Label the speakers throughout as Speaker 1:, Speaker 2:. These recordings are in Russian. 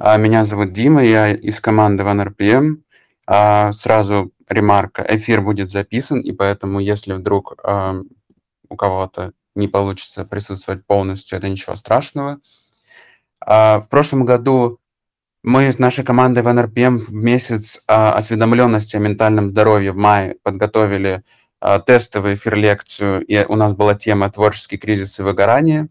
Speaker 1: А, меня зовут Дима, я из команды OneRPM. А, сразу ремарка, эфир будет записан, и поэтому, если вдруг а, у кого-то не получится присутствовать полностью, это ничего страшного. В прошлом году мы с нашей командой в в месяц осведомленности о ментальном здоровье в мае подготовили тестовую эфир-лекцию, и у нас была тема «Творческий кризис и выгорание».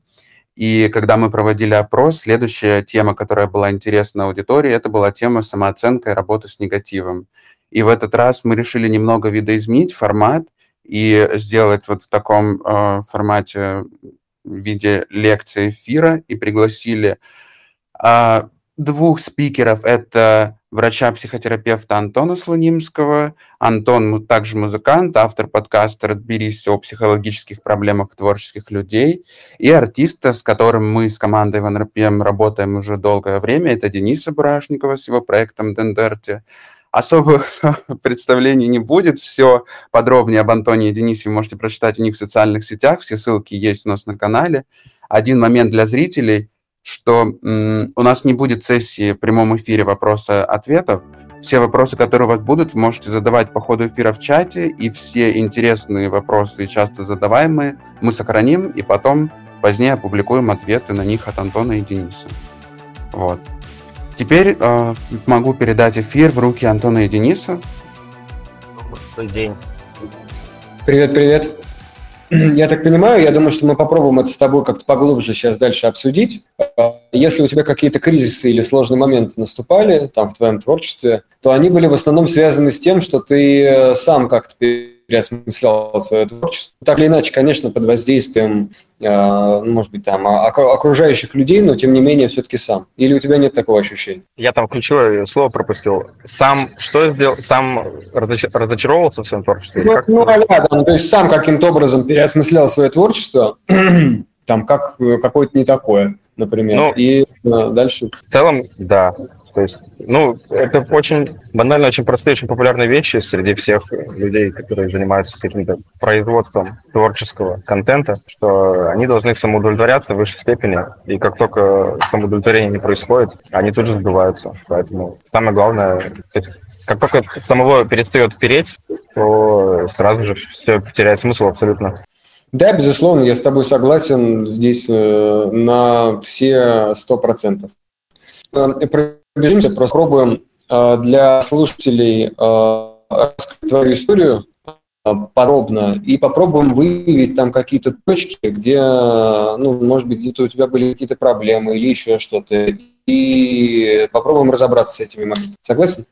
Speaker 1: И когда мы проводили опрос, следующая тема, которая была интересна аудитории, это была тема самооценка и работы с негативом. И в этот раз мы решили немного видоизменить формат и сделать вот в таком э, формате в виде лекции эфира и пригласили э, двух спикеров. Это врача-психотерапевта Антона Слонимского. Антон также музыкант, автор подкаста «Разберись о психологических проблемах творческих людей». И артиста, с которым мы с командой Иван РПМ работаем уже долгое время, это Дениса Барашникова с его проектом «Дендерти». Особых представлений не будет. Все подробнее об Антоне и Денисе вы можете прочитать у них в социальных сетях. Все ссылки есть у нас на канале. Один момент для зрителей – что у нас не будет сессии в прямом эфире вопроса-ответов. Все вопросы, которые у вас будут, вы можете задавать по ходу эфира в чате, и все интересные вопросы, часто задаваемые, мы сохраним, и потом позднее опубликуем ответы на них от Антона и Дениса. Вот. Теперь э, могу передать эфир в руки Антона и Дениса.
Speaker 2: Добрый день.
Speaker 3: Привет, привет. Я так понимаю, я думаю, что мы попробуем это с тобой как-то поглубже сейчас дальше обсудить. А, если у тебя какие-то кризисы или сложные моменты наступали там в твоем творчестве, то они были в основном связаны с тем, что ты э, сам как-то переосмыслял свое творчество. Так или иначе, конечно, под воздействием, э, может быть, там, окружающих людей, но тем не менее все-таки сам. Или у тебя нет такого ощущения?
Speaker 2: Я там ключевое слово пропустил. Сам что сделал? Сам разоч... разочаровывался в своем творчестве?
Speaker 3: Ну, ну да, да, ну, то есть сам каким-то образом переосмыслял свое творчество, там, как какое-то не такое, например. Ну, и э, дальше.
Speaker 2: В целом, да. То есть, ну, это очень банально, очень простые, очень популярные вещи среди всех людей, которые занимаются каким-то производством творческого контента, что они должны самоудовлетворяться в высшей степени, и как только самоудовлетворение не происходит, они тут же сбиваются. Поэтому самое главное, как только самого перестает переть, то сразу же все теряет смысл абсолютно.
Speaker 3: Да, безусловно, я с тобой согласен здесь э, на все сто процентов. Э, пробежимся, просто пробуем э, для слушателей э, раскрыть твою историю э, подробно и попробуем выявить там какие-то точки, где, ну, может быть, где-то у тебя были какие-то проблемы или еще что-то, и попробуем разобраться с этими моментами. Согласен?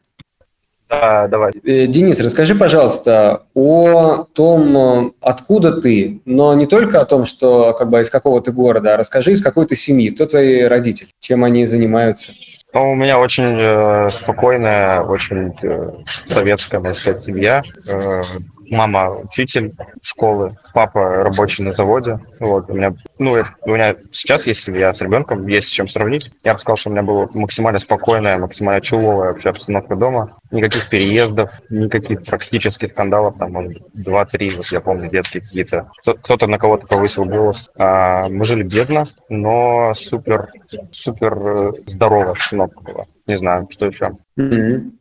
Speaker 2: Да, давай.
Speaker 3: Денис, расскажи, пожалуйста, о том, откуда ты, но не только о том, что как бы из какого ты города, а расскажи, из какой ты семьи, кто твои родители, чем они занимаются.
Speaker 2: Ну, у меня очень э, спокойная, очень э, советская, сказать, семья. Э, мама учитель школы, папа рабочий на заводе. Вот, у меня, ну, у меня сейчас, если я с ребенком, есть с чем сравнить. Я бы сказал, что у меня была максимально спокойная, максимально чуловая вообще обстановка дома. Никаких переездов, никаких практических скандалов, там, может два-три, вот я помню, детские какие-то. Кто-то на кого-то повысил голос. А, мы жили бедно, но супер, супер э, здоровая обстановка была. Не знаю, что еще. Mm-hmm.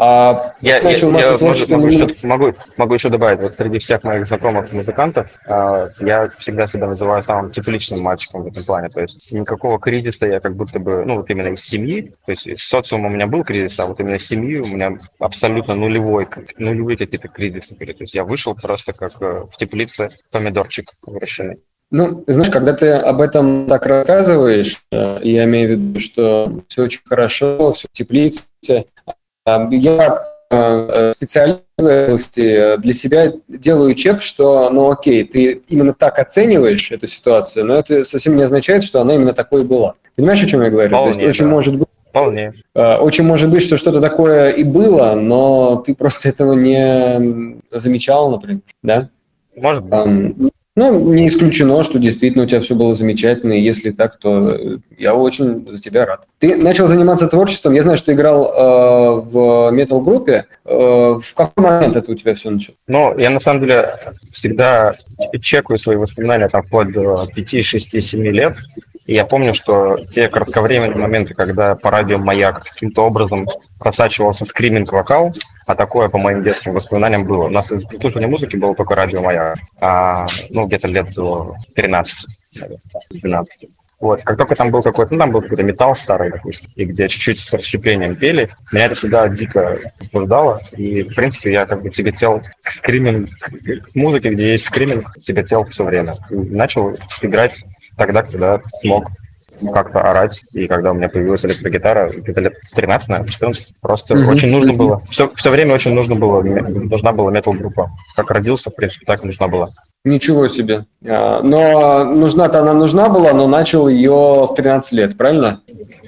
Speaker 2: А, я, я, я могу, могу, еще, могу, могу еще добавить, вот среди всех моих знакомых музыкантов а, я всегда себя называю самым тепличным мальчиком в этом плане, то есть никакого кризиса я как будто бы, ну вот именно из семьи, то есть из социума у меня был кризис, а вот именно из семьи у меня абсолютно нулевой, нулевые какие-то кризисы были, то есть я вышел просто как э, в теплице помидорчик выращенный.
Speaker 3: Ну, знаешь, когда ты об этом так рассказываешь, э, я имею в виду, что все очень хорошо, все в теплице, я э, специалист для себя делаю чек, что, ну окей, ты именно так оцениваешь эту ситуацию, но это совсем не означает, что она именно такой была. Понимаешь, о чем я говорю?
Speaker 2: Вполне,
Speaker 3: То есть очень
Speaker 2: да.
Speaker 3: может быть
Speaker 2: Вполне.
Speaker 3: Э, очень может быть, что что-то такое и было, но ты просто этого не замечал, например, да?
Speaker 2: Может быть.
Speaker 3: Ну, не исключено, что действительно у тебя все было замечательно, и если так, то э, я очень за тебя рад. Ты начал заниматься творчеством, я знаю, что ты играл э, в метал-группе. Э, в какой момент это у тебя все началось?
Speaker 2: Ну, я на самом деле всегда чекаю свои воспоминания там вплоть до 5, 6, 7 лет, и я помню, что те кратковременные моменты, когда по радио «Маяк» каким-то образом просачивался скриминг-вокал, а такое по моим детским воспоминаниям было. У нас из слушания музыки было только радио «Маяк», а, ну, где-то лет до 13, 12. Вот, как только там был какой-то, ну, там был какой-то металл старый, допустим, и где чуть-чуть с расщеплением пели, меня это всегда дико возбуждало, и, в принципе, я как бы тяготел к скриминг, к музыке, где есть скриминг, тяготел все время. И начал играть тогда, когда смог как-то орать, и когда у меня появилась электрогитара, где-то лет 13, наверное, 14, просто mm-hmm. очень нужно было, все, все время очень нужно было, нужна была метал-группа. Как родился, в принципе, так и нужна была.
Speaker 3: Ничего себе. А, но нужна-то она нужна была, но начал ее в 13 лет, правильно?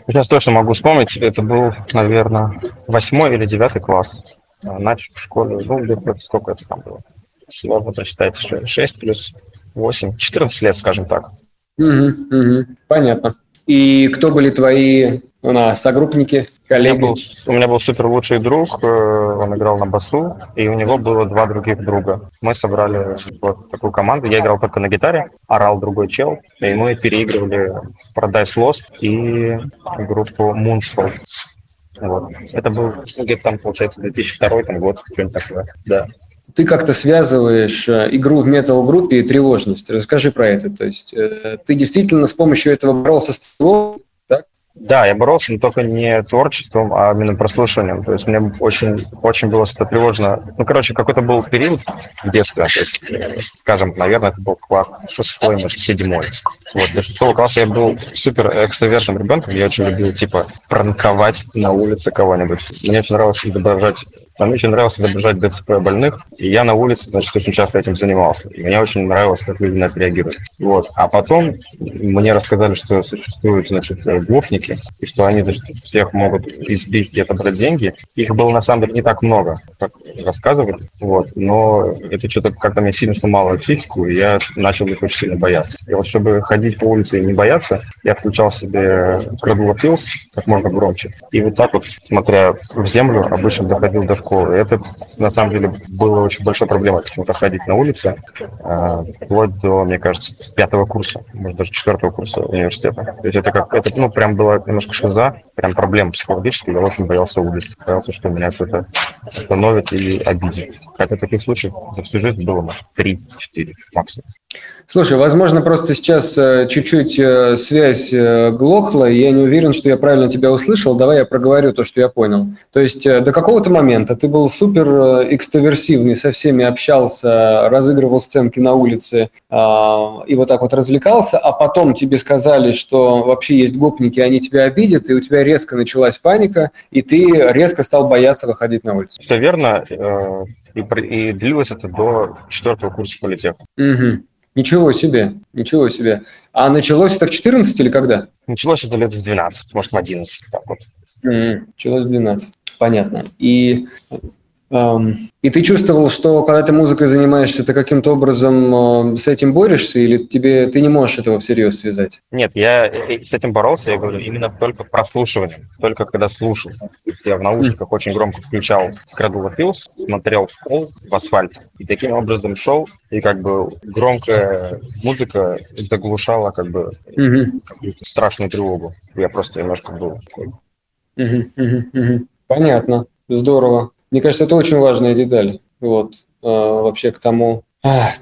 Speaker 2: Сейчас точно могу вспомнить, это был, наверное, восьмой или девятый класс. А, начал в школе, ну, где-то сколько это там было? Сложно прочитать, 6 плюс 8, 14 лет, скажем так.
Speaker 3: Угу, угу, понятно. И кто были твои ну, согруппники, коллеги?
Speaker 2: У меня, был, у меня был супер лучший друг, э, он играл на басу, и у него было два других друга. Мы собрали вот такую команду, я играл только на гитаре, орал другой чел, и мы переигрывали Paradise Lost и группу Moonspell. Вот. Это был где-то там, получается, 2002 там, год, что-нибудь такое, да
Speaker 3: ты как-то связываешь э, игру в метал-группе и тревожность. Расскажи про это. То есть э, ты действительно с помощью этого боролся с тревогой,
Speaker 2: да, я боролся, но только не творчеством, а именно прослушиванием. То есть мне очень, очень было что тревожно. Ну, короче, какой-то был период в детстве, то есть, скажем, наверное, это был класс шестой, может, седьмой. Вот, до шестого класса я был супер экстравертным ребенком, я очень любил, типа, пранковать на улице кого-нибудь. Мне очень нравилось изображать мне очень нравилось изображать ДЦП больных, и я на улице, значит, очень часто этим занимался. И мне очень нравилось, как люди на это реагируют. Вот. А потом мне рассказали, что существуют, значит, гопники, и что они, значит, всех могут избить и отобрать деньги. Их было, на самом деле, не так много, как рассказывали. Вот. Но это что-то как-то мне сильно сломало психику, и я начал их очень сильно бояться. И вот чтобы ходить по улице и не бояться, я включал себе Fills как можно громче. И вот так вот, смотря в землю, обычно доходил до школы. Это, на самом деле, было очень большой проблемой, почему-то ходить на улице, э, вплоть до, мне кажется, пятого курса, может, даже четвертого курса университета. То есть это как, это, ну, прям была немножко шиза, прям проблема психологическая, я очень боялся улицы, боялся, что меня кто-то остановит или обидит. Хотя таких случаев за всю жизнь было, может, три-четыре максимум.
Speaker 3: Слушай, возможно, просто сейчас э, чуть-чуть э, связь э, глохла, и я не уверен, что я правильно тебя услышал. Давай я проговорю то, что я понял. То есть до какого-то момента ты был супер экстраверсивный, со всеми общался, разыгрывал сценки на улице а, и вот так вот развлекался, а потом тебе сказали, что вообще есть гопники, они тебя обидят, и у тебя резко началась паника, и ты резко стал бояться выходить на улицу.
Speaker 2: Все верно. И, и длилось это до четвертого курса политеха.
Speaker 3: Угу. Ничего себе, ничего себе. А началось это в 14 или когда?
Speaker 2: Началось это лет в 12, может, в 11. Так вот.
Speaker 3: Началось в 12. Понятно. И и ты чувствовал, что когда ты музыкой занимаешься, ты каким-то образом с этим борешься, или тебе ты не можешь этого всерьез связать?
Speaker 2: Нет, я э, с этим боролся, я говорю, именно только прослушиванием, только когда слушал. Я в наушниках очень громко включал Cradle of Hills, смотрел в пол, в асфальт, и таким образом шел, и как бы громкая музыка заглушала как бы угу. страшную тревогу. Я просто немножко был
Speaker 3: Угу, угу, угу. Понятно, здорово. Мне кажется, это очень важная деталь. Вот, э, вообще к тому.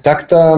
Speaker 3: Так-то,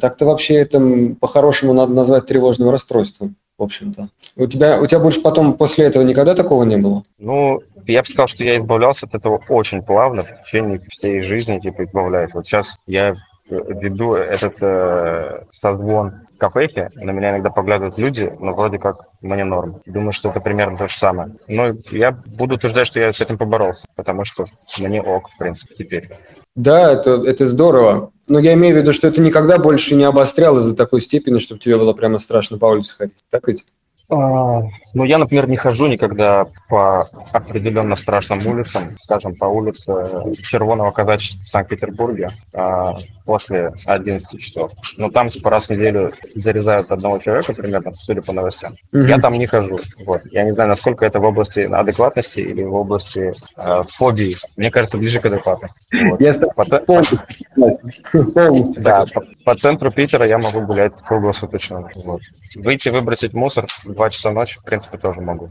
Speaker 3: так-то вообще это по-хорошему надо назвать тревожным расстройством, в общем-то. У тебя, у тебя больше потом после этого никогда такого не было?
Speaker 2: Ну, я бы сказал, что я избавлялся от этого очень плавно в течение всей жизни, типа, избавляюсь. Вот сейчас я веду этот э, созвон кафехе, на меня иногда поглядывают люди, но вроде как мне норм. Думаю, что это примерно то же самое. Но я буду утверждать, что я с этим поборолся, потому что мне ок, в принципе, теперь.
Speaker 3: Да, это, это здорово. Но я имею в виду, что это никогда больше не обострялось до такой степени, чтобы тебе было прямо страшно по улице ходить. Так ведь?
Speaker 2: А, ну, я, например, не хожу никогда по определенно страшным улицам, скажем, по улице Червоного казачества в Санкт-Петербурге а, после 11 часов. Но там типа раз в неделю зарезают одного человека примерно, судя по новостям. Mm-hmm. Я там не хожу. Вот. Я не знаю, насколько это в области адекватности или в области э, фобии. Мне кажется, ближе к адекватности. Вот. Я по, полностью, да, по, по центру Питера я могу гулять круглосуточно. Вот. Выйти выбросить мусор 2 часа ночи, в принципе, тоже могу.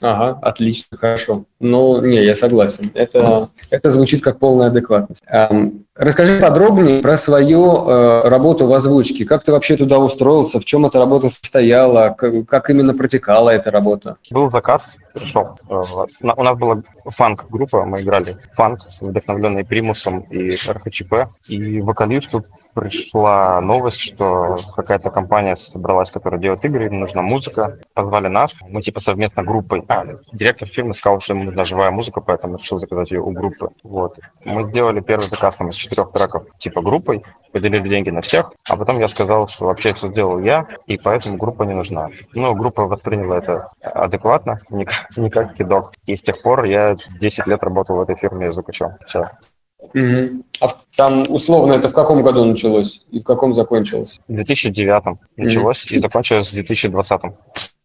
Speaker 3: Ага, отлично, хорошо. Ну, не, я согласен. Это, это звучит как полная адекватность. Эм, расскажи подробнее про свою э, работу в озвучке. Как ты вообще туда устроился? В чем эта работа состояла? Как, как именно протекала эта работа?
Speaker 2: Был заказ, пришел. Э, у нас была фанк-группа, мы играли фанк, вдохновленный примусом и РХЧП. И вокалисту пришла новость, что какая-то компания собралась, которая делает игры, им нужна музыка. Позвали нас. Мы типа совместно группой. А, директор фирмы сказал, что ему нужна живая музыка, поэтому решил заказать ее у группы. Вот. Мы сделали первый заказ там, из четырех треков типа группой, поделили деньги на всех, а потом я сказал, что вообще все сделал я, и поэтому группа не нужна. Ну, группа восприняла это адекватно, не, не как кидок. И с тех пор я 10 лет работал в этой фирме звукачом. Все.
Speaker 3: Угу. А там условно это в каком году началось и в каком закончилось?
Speaker 2: В 2009 началось угу. и закончилось в 2020.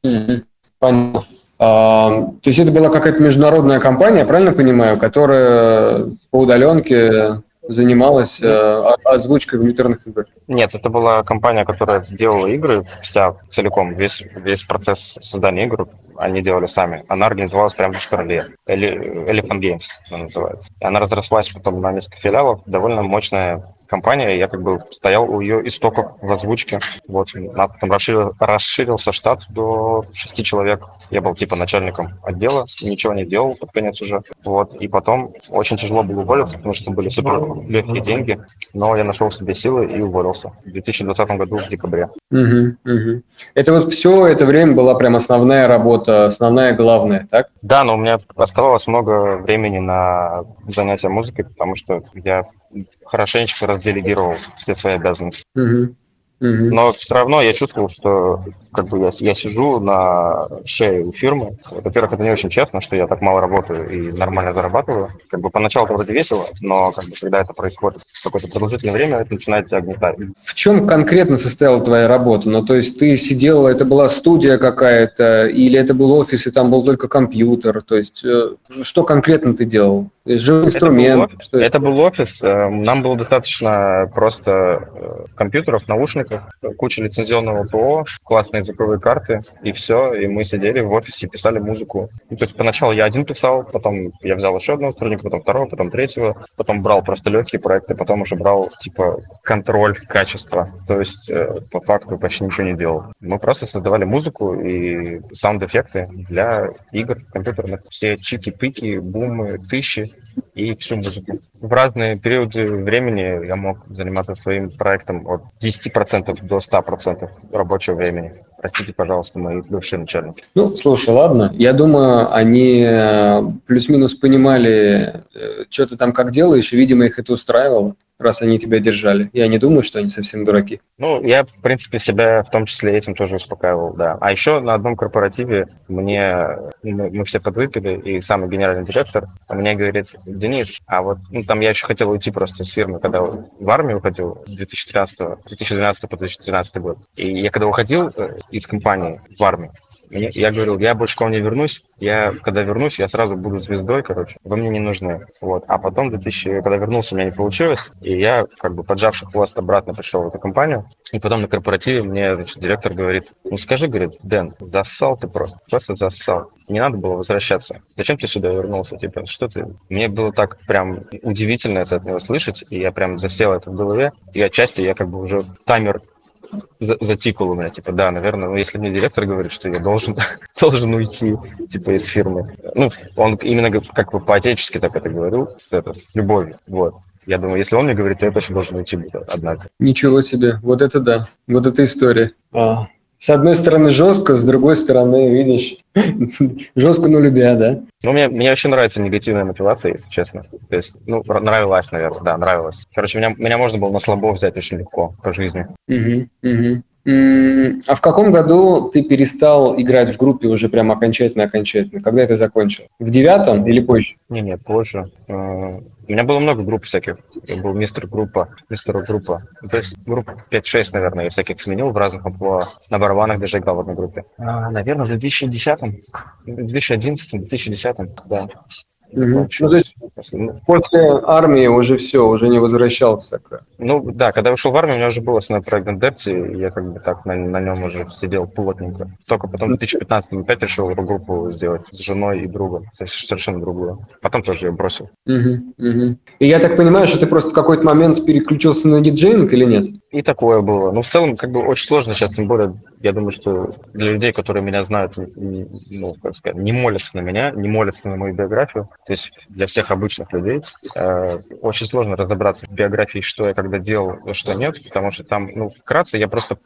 Speaker 3: Угу. Понятно. А, то есть это была какая-то международная компания, правильно понимаю, которая по удаленке занималась э, озвучкой компьютерных игр?
Speaker 2: Нет, это была компания, которая делала игры вся целиком, весь, весь процесс создания игр они делали сами. Она организовалась прямо в Шкарле. Elephant Games она называется. И она разрослась потом на несколько филиалов. Довольно мощная компания, я как бы стоял у ее истоков в озвучке. Вот, потом расширил, расширился штат до шести человек. Я был типа начальником отдела, ничего не делал под конец уже. Вот, и потом очень тяжело было уволиться, потому что были супер легкие деньги, но я нашел себе силы и уволился в 2020 году в декабре.
Speaker 3: Угу, угу. Это вот все это время была прям основная работа, основная главная, так?
Speaker 2: Да, но у меня оставалось много времени на занятия музыкой, потому что я хорошенечко разделегировал все свои обязанности. Угу. Угу. Но все равно я чувствовал, что как бы я, я сижу на шее у фирмы. Во-первых, это не очень честно, что я так мало работаю и нормально зарабатываю. Как бы поначалу это вроде весело, но как бы, когда это происходит в какое-то продолжительное время, это начинает тебя гнетать.
Speaker 3: В чем конкретно состояла твоя работа? Ну, то есть ты сидел, это была студия какая-то, или это был офис, и там был только компьютер? То есть э, что конкретно ты делал? Живой инструмент?
Speaker 2: Это был, что это? это был офис. Э, нам было достаточно просто э, компьютеров, наушников, куча лицензионного ПО, классные звуковые карты, и все. И мы сидели в офисе, писали музыку. Ну, то есть поначалу я один писал, потом я взял еще одного сотрудника, потом второго, потом третьего, потом брал просто легкие проекты, потом уже брал, типа, контроль качества. То есть э, по факту почти ничего не делал. Мы просто создавали музыку и саунд-эффекты для игр компьютерных. Все чики-пики, бумы, тысячи и всю музыку. В разные периоды времени я мог заниматься своим проектом от 10% до 100% рабочего времени. Простите, пожалуйста, мои бывшие начальники.
Speaker 3: Ну, слушай, ладно. Я думаю, они э, плюс-минус понимали, э, что ты там как делаешь, и, видимо, их это устраивало раз они тебя держали. Я не думаю, что они совсем дураки.
Speaker 2: Ну, я, в принципе, себя в том числе этим тоже успокаивал, да. А еще на одном корпоративе мне, мы, мы все подвыпили, и самый генеральный директор мне говорит, Денис, а вот ну, там я еще хотел уйти просто с фирмы, когда в армию уходил 2013, 2012 по 2013 год. И я когда уходил э, из компании в армию, я говорил, я больше к вам не вернусь. Я, когда вернусь, я сразу буду звездой, короче. Вы мне не нужны. Вот. А потом, 2000, когда вернулся, у меня не получилось. И я, как бы, поджавший хвост, обратно пришел в эту компанию. И потом на корпоративе мне, значит, директор говорит, ну скажи, говорит, Дэн, зассал ты просто. Просто зассал. Не надо было возвращаться. Зачем ты сюда вернулся? Типа, что ты? Мне было так прям удивительно это от него слышать. И я прям засел это в голове. И отчасти я как бы уже таймер затикал у меня, типа, да, наверное, ну, если мне директор говорит, что я должен, должен уйти, типа, из фирмы. Ну, он именно как бы по-отечески так это говорил, с, это, с любовью, вот. Я думаю, если он мне говорит, то я точно должен уйти, однако.
Speaker 3: Ничего себе, вот это да, вот эта история. А, с одной стороны жестко, с другой стороны, видишь, жестко, но любя, да?
Speaker 2: Ну, мне, мне вообще нравится негативная мотивация, если честно. То есть, ну, нравилась, наверное, да, нравилась. Короче, меня, меня можно было на слабо взять очень легко по жизни.
Speaker 3: Угу, угу. А в каком году ты перестал играть в группе уже прям окончательно-окончательно? Когда это закончил? В девятом или позже?
Speaker 2: Не, не, позже. А, у меня было много групп всяких. Я был мистер группа, мистер группа. То есть групп 5-6, наверное, я всяких сменил в разных амплуа. На барабанах даже играл в одной группе. А, наверное, в 2010 2011 2010 да.
Speaker 3: Угу. Ну, то есть после армии уже все, уже не возвращался.
Speaker 2: Ну да, когда ушел в армию, у меня уже был основной проект Дендерти, и я как бы так на, на нем уже сидел плотненько. Только потом в 2015 опять решил группу сделать с женой и другом, то есть совершенно другую. Потом тоже ее бросил.
Speaker 3: Угу, угу. И я так понимаю, что ты просто в какой-то момент переключился на диджейнг или нет?
Speaker 2: И такое было. Ну, в целом, как бы очень сложно сейчас, тем более, я думаю, что для людей, которые меня знают, ну, как сказать, не молятся на меня, не молятся на мою биографию, то есть для всех обычных людей э, очень сложно разобраться в биографии, что я когда делал, а что нет, потому что там, ну, вкратце, я просто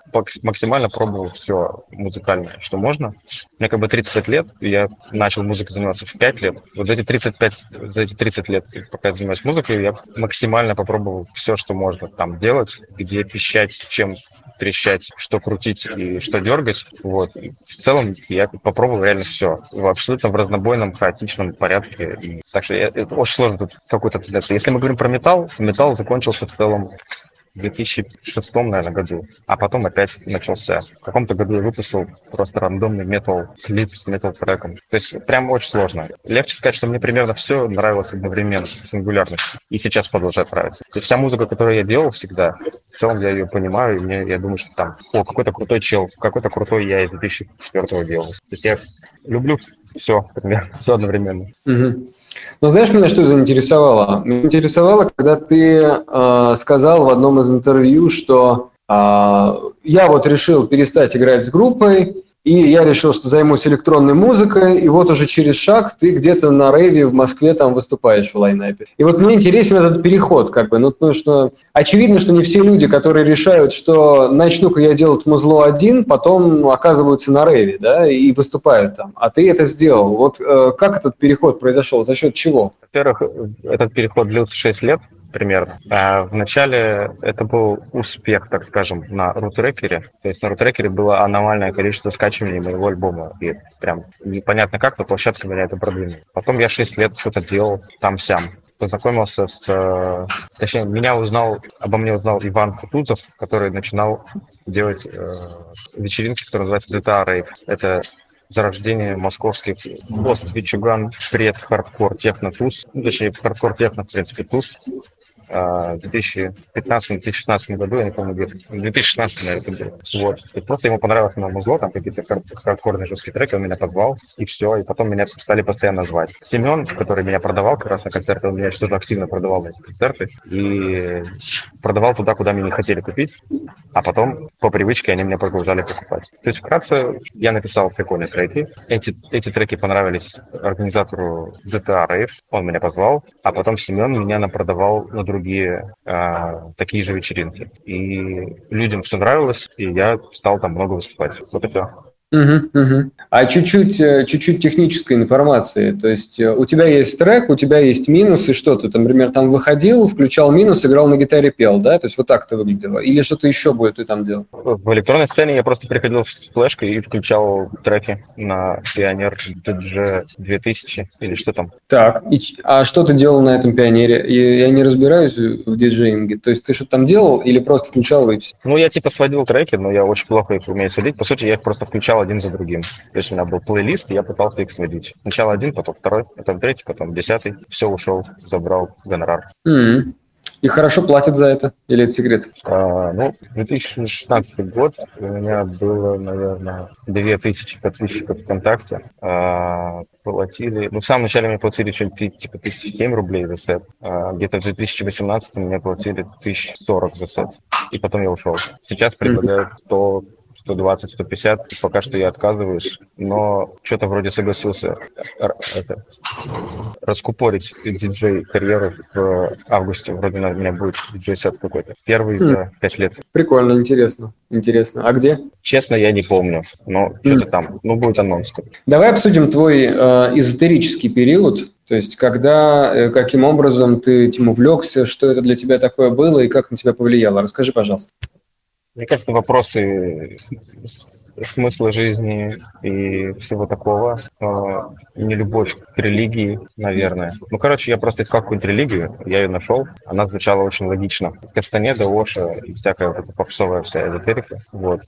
Speaker 2: максимально пробовал все музыкальное, что можно. Мне как бы 35 лет, я начал музыкой заниматься в 5 лет. Вот за эти 35, за эти 30 лет, пока я занимаюсь музыкой, я максимально попробовал все, что можно там делать, где пищать, чем трещать, что крутить и что дергать. Вот. в целом я попробовал реально все. В абсолютно в разнобойном, хаотичном порядке. И, так что я, это очень сложно тут какой-то Если мы говорим про металл, металл закончился в целом в 2006, наверное, году, а потом опять начался. В каком-то году я выпустил просто рандомный метал клип с метал треком. То есть прям очень сложно. Легче сказать, что мне примерно все нравилось одновременно, сингулярно. И сейчас продолжает нравиться. И вся музыка, которую я делал всегда, в целом я ее понимаю, и мне, я думаю, что там, о, какой-то крутой чел, какой-то крутой я из 2004 делал. То есть я люблю все, примерно, все одновременно.
Speaker 3: Угу. Но знаешь, меня что заинтересовало? Меня интересовало, когда ты э, сказал в одном из интервью, что э, я вот решил перестать играть с группой, и я решил, что займусь электронной музыкой, и вот уже через шаг ты где-то на рейве в Москве там выступаешь в лайнапе. И вот мне интересен этот переход, как бы, ну, потому что очевидно, что не все люди, которые решают, что начну-ка я делать музло один, потом оказываются на рейве, да, и выступают там. А ты это сделал. Вот э, как этот переход произошел, за счет чего?
Speaker 2: Во-первых, этот переход длился 6 лет, примерно. А вначале это был успех, так скажем, на рутрекере. То есть на рутрекере было аномальное количество скачиваний моего альбома. И прям непонятно как, но площадка меня это продвинула. Потом я 6 лет что-то делал там-сям познакомился с... Э, точнее, меня узнал, обо мне узнал Иван Кутузов, который начинал делать э, вечеринки, которые называются DTA Rave. Это зарождение московских пост Вичуган, пред хардкор техно тус, ну, точнее хардкор техно, в принципе, тус, в 2015-2016 году, я не помню, где-то, в 2016, наверное, это было. Вот. И просто ему понравилось мое музло, там какие-то хардкорные жесткие треки, он меня позвал, и все, и потом меня стали постоянно звать. Семен, который меня продавал как раз на концерты, он меня тоже активно продавал на эти концерты, и продавал туда, куда мне не хотели купить, а потом по привычке они меня продолжали покупать. То есть вкратце я написал прикольные треки, эти, эти треки понравились организатору DTA Rave, он меня позвал, а потом Семен меня напродавал на другие другие а, такие же вечеринки. И людям все нравилось, и я стал там много выступать. Вот и все.
Speaker 3: Угу, угу. А чуть-чуть, э, чуть-чуть технической информации. То есть э, у тебя есть трек, у тебя есть минус, и что ты, там, например, там выходил, включал минус, играл на гитаре, пел, да? То есть вот так это выглядело. Или что-то еще будет ты там делал?
Speaker 2: В электронной сцене я просто приходил с флешкой и включал треки на Пионер DG 2000 или что там.
Speaker 3: Так, и, а что ты делал на этом Пионере? Я, я не разбираюсь в диджеинге. То есть ты что-то там делал или просто включал и все?
Speaker 2: Ну, я типа сводил треки, но я очень плохо их умею сводить. По сути, я их просто включал один за другим. То есть у меня был плейлист, и я пытался их сводить. Сначала один, потом второй, потом третий, потом десятый. Все, ушел, забрал гонорар.
Speaker 3: Mm-hmm. И хорошо платят за это? Или это секрет?
Speaker 2: А, ну, 2016 год у меня было, наверное, 2000 подписчиков ВКонтакте. А, платили... Ну, в самом начале мне платили что-нибудь типа 1007 рублей за сет. А, где-то в 2018 мне платили 1040 за сет. И потом я ушел. Сейчас предлагают 100 120, 150. Пока что я отказываюсь, но что-то вроде согласился это, раскупорить диджей-карьеру в августе. Вроде у меня будет диджей-сет какой-то. Первый за хм. пять лет.
Speaker 3: Прикольно, интересно. Интересно. А где?
Speaker 2: Честно, я не помню, но что-то там. Ну, будет анонс.
Speaker 3: Давай обсудим твой э, эзотерический период. То есть, когда, э, каким образом ты этим увлекся, что это для тебя такое было и как на тебя повлияло? Расскажи, пожалуйста.
Speaker 2: Мне кажется, вопросы смысла жизни и всего такого, э, не любовь к религии, наверное. Ну, короче, я просто искал какую-нибудь религию, я ее нашел, она звучала очень логично. Кастанеда, Оша и всякая вот эта попсовая вся эзотерика. Вот.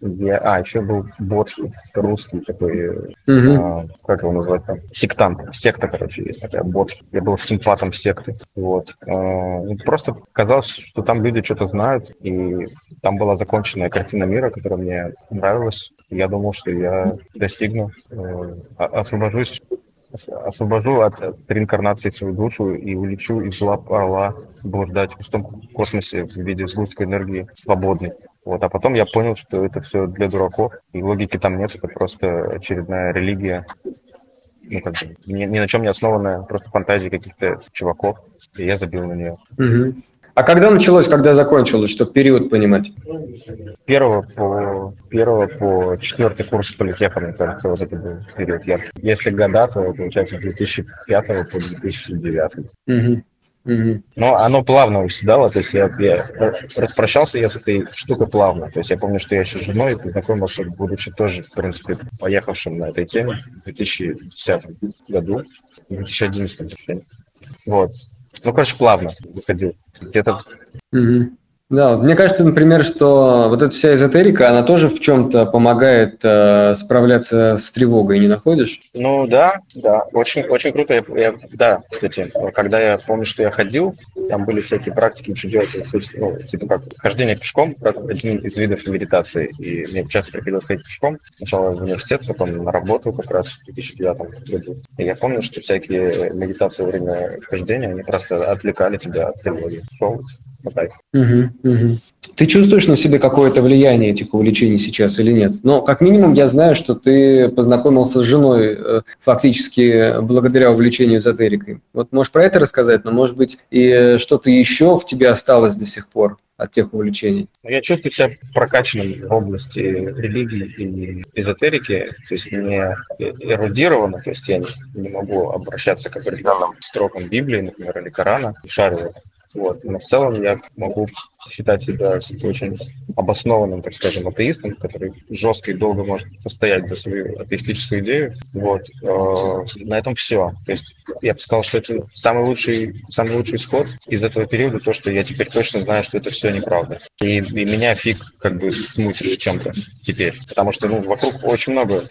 Speaker 2: Я, а, еще был Бодхи, русский такой, mm-hmm. а, как его назвать там, сектант, секта, короче, есть такая, Бодхи. Я был симпатом секты, вот. А, просто казалось, что там люди что-то знают, и там была законченная картина мира, которая мне нравилась. Я думал, что я достигну, э, освобожусь освобожу от реинкарнации свою душу и улечу из лап орла блуждать в пустом космосе в виде сгустка энергии свободной. Вот. А потом я понял, что это все для дураков, и логики там нет, это просто очередная религия, ну, как бы, ни, ни на чем не основанная, просто фантазии каких-то чуваков, и я забил на нее.
Speaker 3: Угу. А когда началось, когда закончилось, чтобы период понимать?
Speaker 2: Первого по, первого по четвертый курс политеха, мне кажется, вот это был период. Я, если года, то получается с 2005 по 2009. Угу. Угу. Но оно плавно уседало, то есть я, я распрощался я с этой штукой плавно. То есть я помню, что я еще с женой познакомился, будучи тоже, в принципе, поехавшим на этой теме в 2010 году, в 2011. Вот. Ну, короче, плавно выходил. Где-то...
Speaker 3: Угу. Да, мне кажется, например, что вот эта вся эзотерика, она тоже в чем-то помогает э, справляться с тревогой, не находишь?
Speaker 2: Ну да, да, очень, очень круто. Я, я, да, кстати, когда я помню, что я ходил, там были всякие практики, что делать, ну, типа как хождение пешком, как один из видов медитации. И мне часто приходилось ходить пешком. Сначала в университет, потом на работу как раз в 2009 году. И я помню, что всякие медитации во время хождения, они просто отвлекали тебя от тревоги. Шел, так.
Speaker 3: Угу, угу. Ты чувствуешь на себе какое-то влияние этих увлечений сейчас или нет? Но как минимум я знаю, что ты познакомился с женой э, фактически благодаря увлечению эзотерикой. Вот можешь про это рассказать, но может быть и что-то еще в тебе осталось до сих пор от тех увлечений?
Speaker 2: Я чувствую себя прокачанным в области религии и эзотерики, то есть не эрудированно, то есть я не, не могу обращаться к определенным строкам Библии, например, или Корана, шарю вот. Но в целом я могу считать себя очень обоснованным, так скажем, атеистом, который жестко и долго может постоять за свою атеистическую идею. Вот. Э, на этом все. То есть я бы сказал, что это самый лучший, самый лучший исход из этого периода, то, что я теперь точно знаю, что это все неправда. И, и меня фиг как бы смутишь чем-то теперь. Потому что ну, вокруг очень много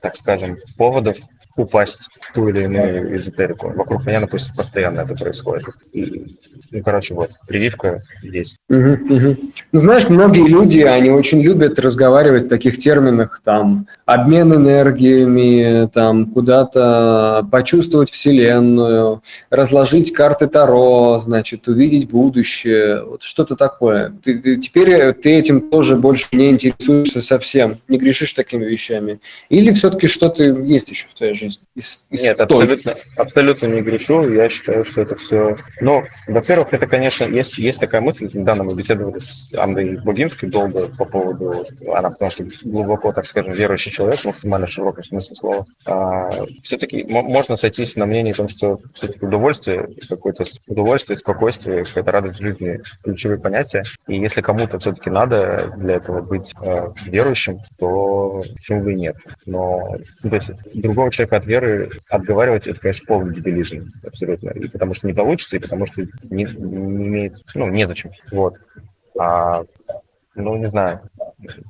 Speaker 2: так скажем, поводов упасть в ту или иную эзотерику. Вокруг меня, допустим, постоянно это происходит. И, ну, короче, вот, прививка есть.
Speaker 3: Угу, угу. Ну, знаешь, многие люди, они очень любят разговаривать в таких терминах, там, обмен энергиями, там, куда-то почувствовать Вселенную, разложить карты Таро, значит, увидеть будущее, вот что-то такое. Ты, ты, теперь ты этим тоже больше не интересуешься совсем, не грешишь такими вещами. Или все-таки что-то есть еще в твоей жизни?
Speaker 2: Из, из Нет, абсолютно, абсолютно не грешу. Я считаю, что это все... Ну, во-первых, это, конечно, есть, есть такая мысль. Недавно мы беседовали с Анной Бугинской долго по поводу... Она, потому что глубоко, так скажем, верующий человек, в максимально широком смысле слова. А, все-таки можно сойтись на мнении о том, что все-таки удовольствие, какое-то удовольствие, спокойствие, какая-то радость в жизни – ключевые понятия. И если кому-то все-таки надо для этого быть э, верующим, то почему бы и нет. Но ну, то есть, другого человека от веры отговаривать, это, конечно, полный дебилизм абсолютно. И потому что не получится, и потому что не, не имеет, ну, незачем. Вот. А, ну, не знаю.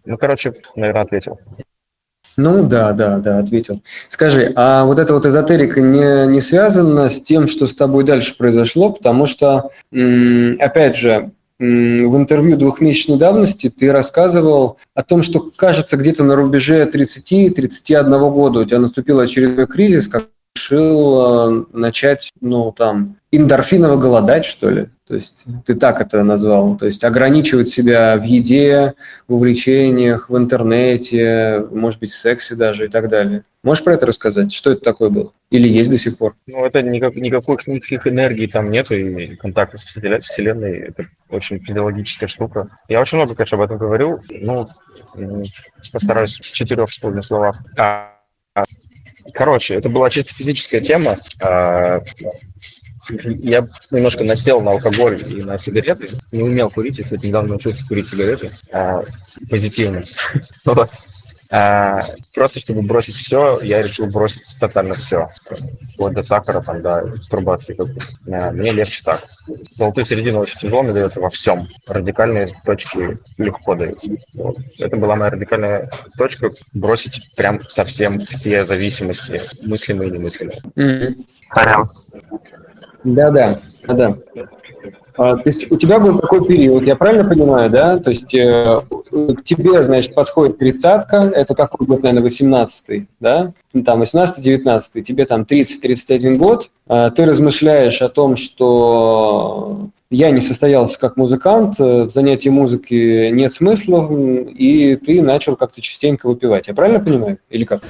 Speaker 2: Ну, короче, наверное, ответил.
Speaker 3: Ну да, да, да, ответил. Скажи, а вот эта вот эзотерика не, не связана с тем, что с тобой дальше произошло, потому что, опять же, в интервью двухмесячной давности ты рассказывал о том, что, кажется, где-то на рубеже 30-31 года у тебя наступил очередной кризис, как решил э, начать, ну, там, эндорфиново голодать, что ли. То есть ты так это назвал. То есть ограничивать себя в еде, в увлечениях, в интернете, может быть, в сексе даже и так далее. Можешь про это рассказать? Что это такое было? Или есть до сих пор?
Speaker 2: Ну, это никак, никакой никаких энергий там нету, и контакта с Вселенной – это очень физиологическая штука. Я очень много, конечно, об этом говорю. Ну, постараюсь в четырех вспомнить словах. А, короче, это была чисто физическая тема. А,
Speaker 4: я немножко насел на алкоголь и на сигареты. Не умел курить, я, кстати, недавно научился курить сигареты. А, позитивно. А, просто чтобы бросить все, я решил бросить тотально все. Вплоть до сахара, там, да, турбации. А, мне легче так. Золотую середину очень тяжело мне дается во всем. Радикальные точки легко даются. Вот. Это была моя радикальная точка бросить прям совсем все зависимости, мыслимые и немыслимые. Mm-hmm.
Speaker 3: Да-да, да-да. А, то есть у тебя был такой период, я правильно понимаю, да? То есть э, к тебе, значит, подходит тридцатка, это какой год, наверное, 18-й, да? Ну, там 18-19, тебе там 30-31 год, э, ты размышляешь о том, что я не состоялся как музыкант, э, в занятии музыки нет смысла, и ты начал как-то частенько выпивать. Я правильно понимаю? Или как?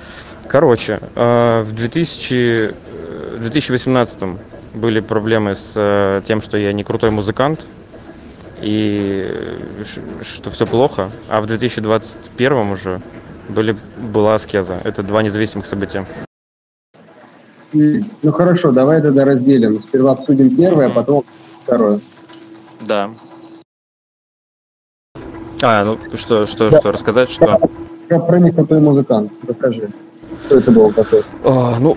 Speaker 2: Короче, э, в 2000, 2018 были проблемы с э, тем, что я не крутой музыкант, и что все плохо. А в 2021 уже были, была аскеза. Это два независимых события.
Speaker 3: Ну хорошо, давай тогда разделим. Сперва обсудим первое, а потом второе.
Speaker 2: Да. А, ну что, что, да. что рассказать, что?
Speaker 3: Про них крутой музыкант, расскажи. Что это было такое?
Speaker 2: А, ну,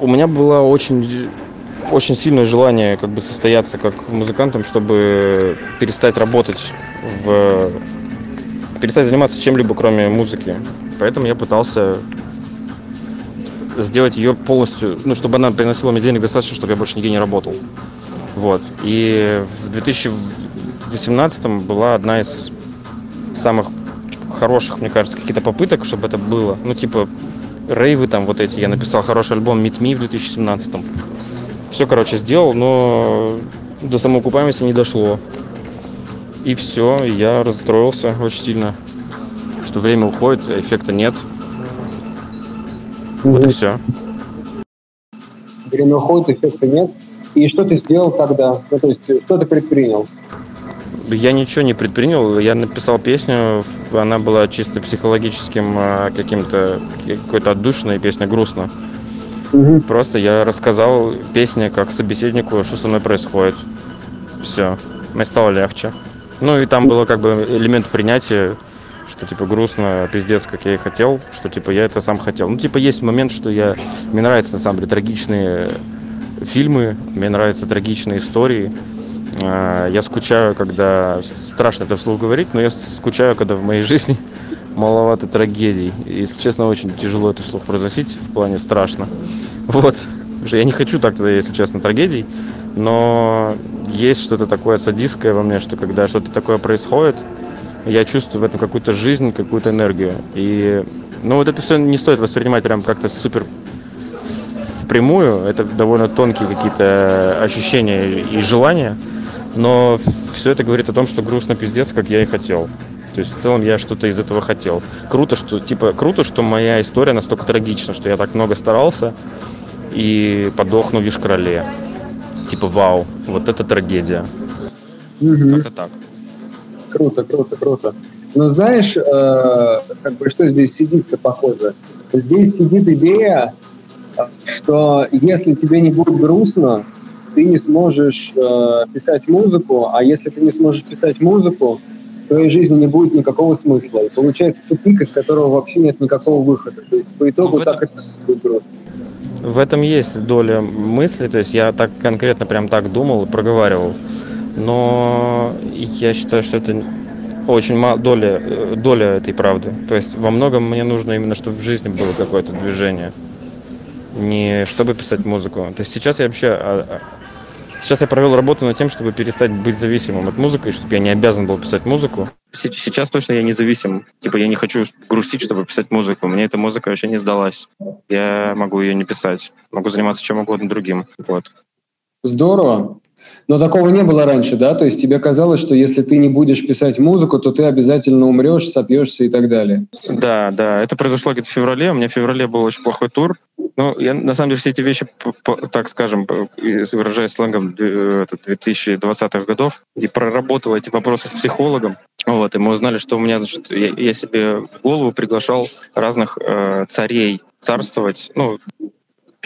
Speaker 2: у меня была очень очень сильное желание как бы состояться как музыкантом, чтобы перестать работать в перестать заниматься чем-либо, кроме музыки. Поэтому я пытался сделать ее полностью, ну, чтобы она приносила мне денег достаточно, чтобы я больше нигде не работал. Вот. И в 2018 была одна из самых хороших, мне кажется, каких-то попыток, чтобы это было. Ну, типа, рейвы там вот эти. Я написал хороший альбом Meet Me в 2017 все, короче, сделал, но до самоокупаемости не дошло. И все, я расстроился очень сильно, что время уходит, а эффекта нет. Вот и все.
Speaker 3: Время уходит, эффекта нет. И что ты сделал тогда? Ну, то есть, что ты предпринял?
Speaker 2: Я ничего не предпринял. Я написал песню, она была чисто психологическим а, каким-то, какой-то отдушной, песня грустно. Угу. Просто я рассказал песне как собеседнику, что со мной происходит. Все. Мне стало легче. Ну и там было как бы элемент принятия, что типа грустно, пиздец, как я и хотел, что типа я это сам хотел. Ну типа есть момент, что я мне нравятся на самом деле трагичные фильмы, мне нравятся трагичные истории. А, я скучаю, когда страшно это вслух говорить, но я скучаю, когда в моей жизни маловато трагедий. Если честно, очень тяжело это вслух произносить, в плане страшно. Вот. Я не хочу так-то, если честно, трагедий, но есть что-то такое садистское во мне, что когда что-то такое происходит, я чувствую в этом какую-то жизнь, какую-то энергию. И, ну, вот это все не стоит воспринимать прям как-то супер впрямую. Это довольно тонкие какие-то ощущения и желания. Но все это говорит о том, что грустно пиздец, как я и хотел. То есть в целом я что-то из этого хотел. Круто, что типа круто, что моя история настолько трагична, что я так много старался и подохну в Ишкроле. Типа вау, вот это трагедия.
Speaker 3: Угу. Как-то так. Круто, круто, круто. Но знаешь, э, как бы что здесь сидит-то похоже? Здесь сидит идея, что если тебе не будет грустно, ты не сможешь э, писать музыку, а если ты не сможешь писать музыку, в твоей жизни не будет никакого смысла. И получается тупик, из которого вообще нет никакого выхода. То есть по итогу ну, так это будет просто.
Speaker 2: В этом есть доля мысли, то есть я так конкретно прям так думал и проговаривал. Но я считаю, что это очень мало доля, э, доля этой правды. То есть во многом мне нужно именно, чтобы в жизни было какое-то движение. Не чтобы писать музыку. То есть сейчас я вообще а, а, Сейчас я провел работу над тем, чтобы перестать быть зависимым от музыки, чтобы я не обязан был писать музыку. Сейчас точно я независим. Типа я не хочу грустить, чтобы писать музыку. Мне эта музыка вообще не сдалась. Я могу ее не писать. Могу заниматься чем угодно другим. Вот.
Speaker 3: Здорово. Но такого не было раньше, да? То есть тебе казалось, что если ты не будешь писать музыку, то ты обязательно умрешь, сопьешься и так далее.
Speaker 2: Да, да. Это произошло где-то в феврале. У меня в феврале был очень плохой тур. Ну, я на самом деле все эти вещи, так скажем, выражаясь сленгом 2020-х годов, и проработал эти вопросы с психологом. Вот, и мы узнали, что у меня, значит, я, я себе в голову приглашал разных э, царей царствовать, ну,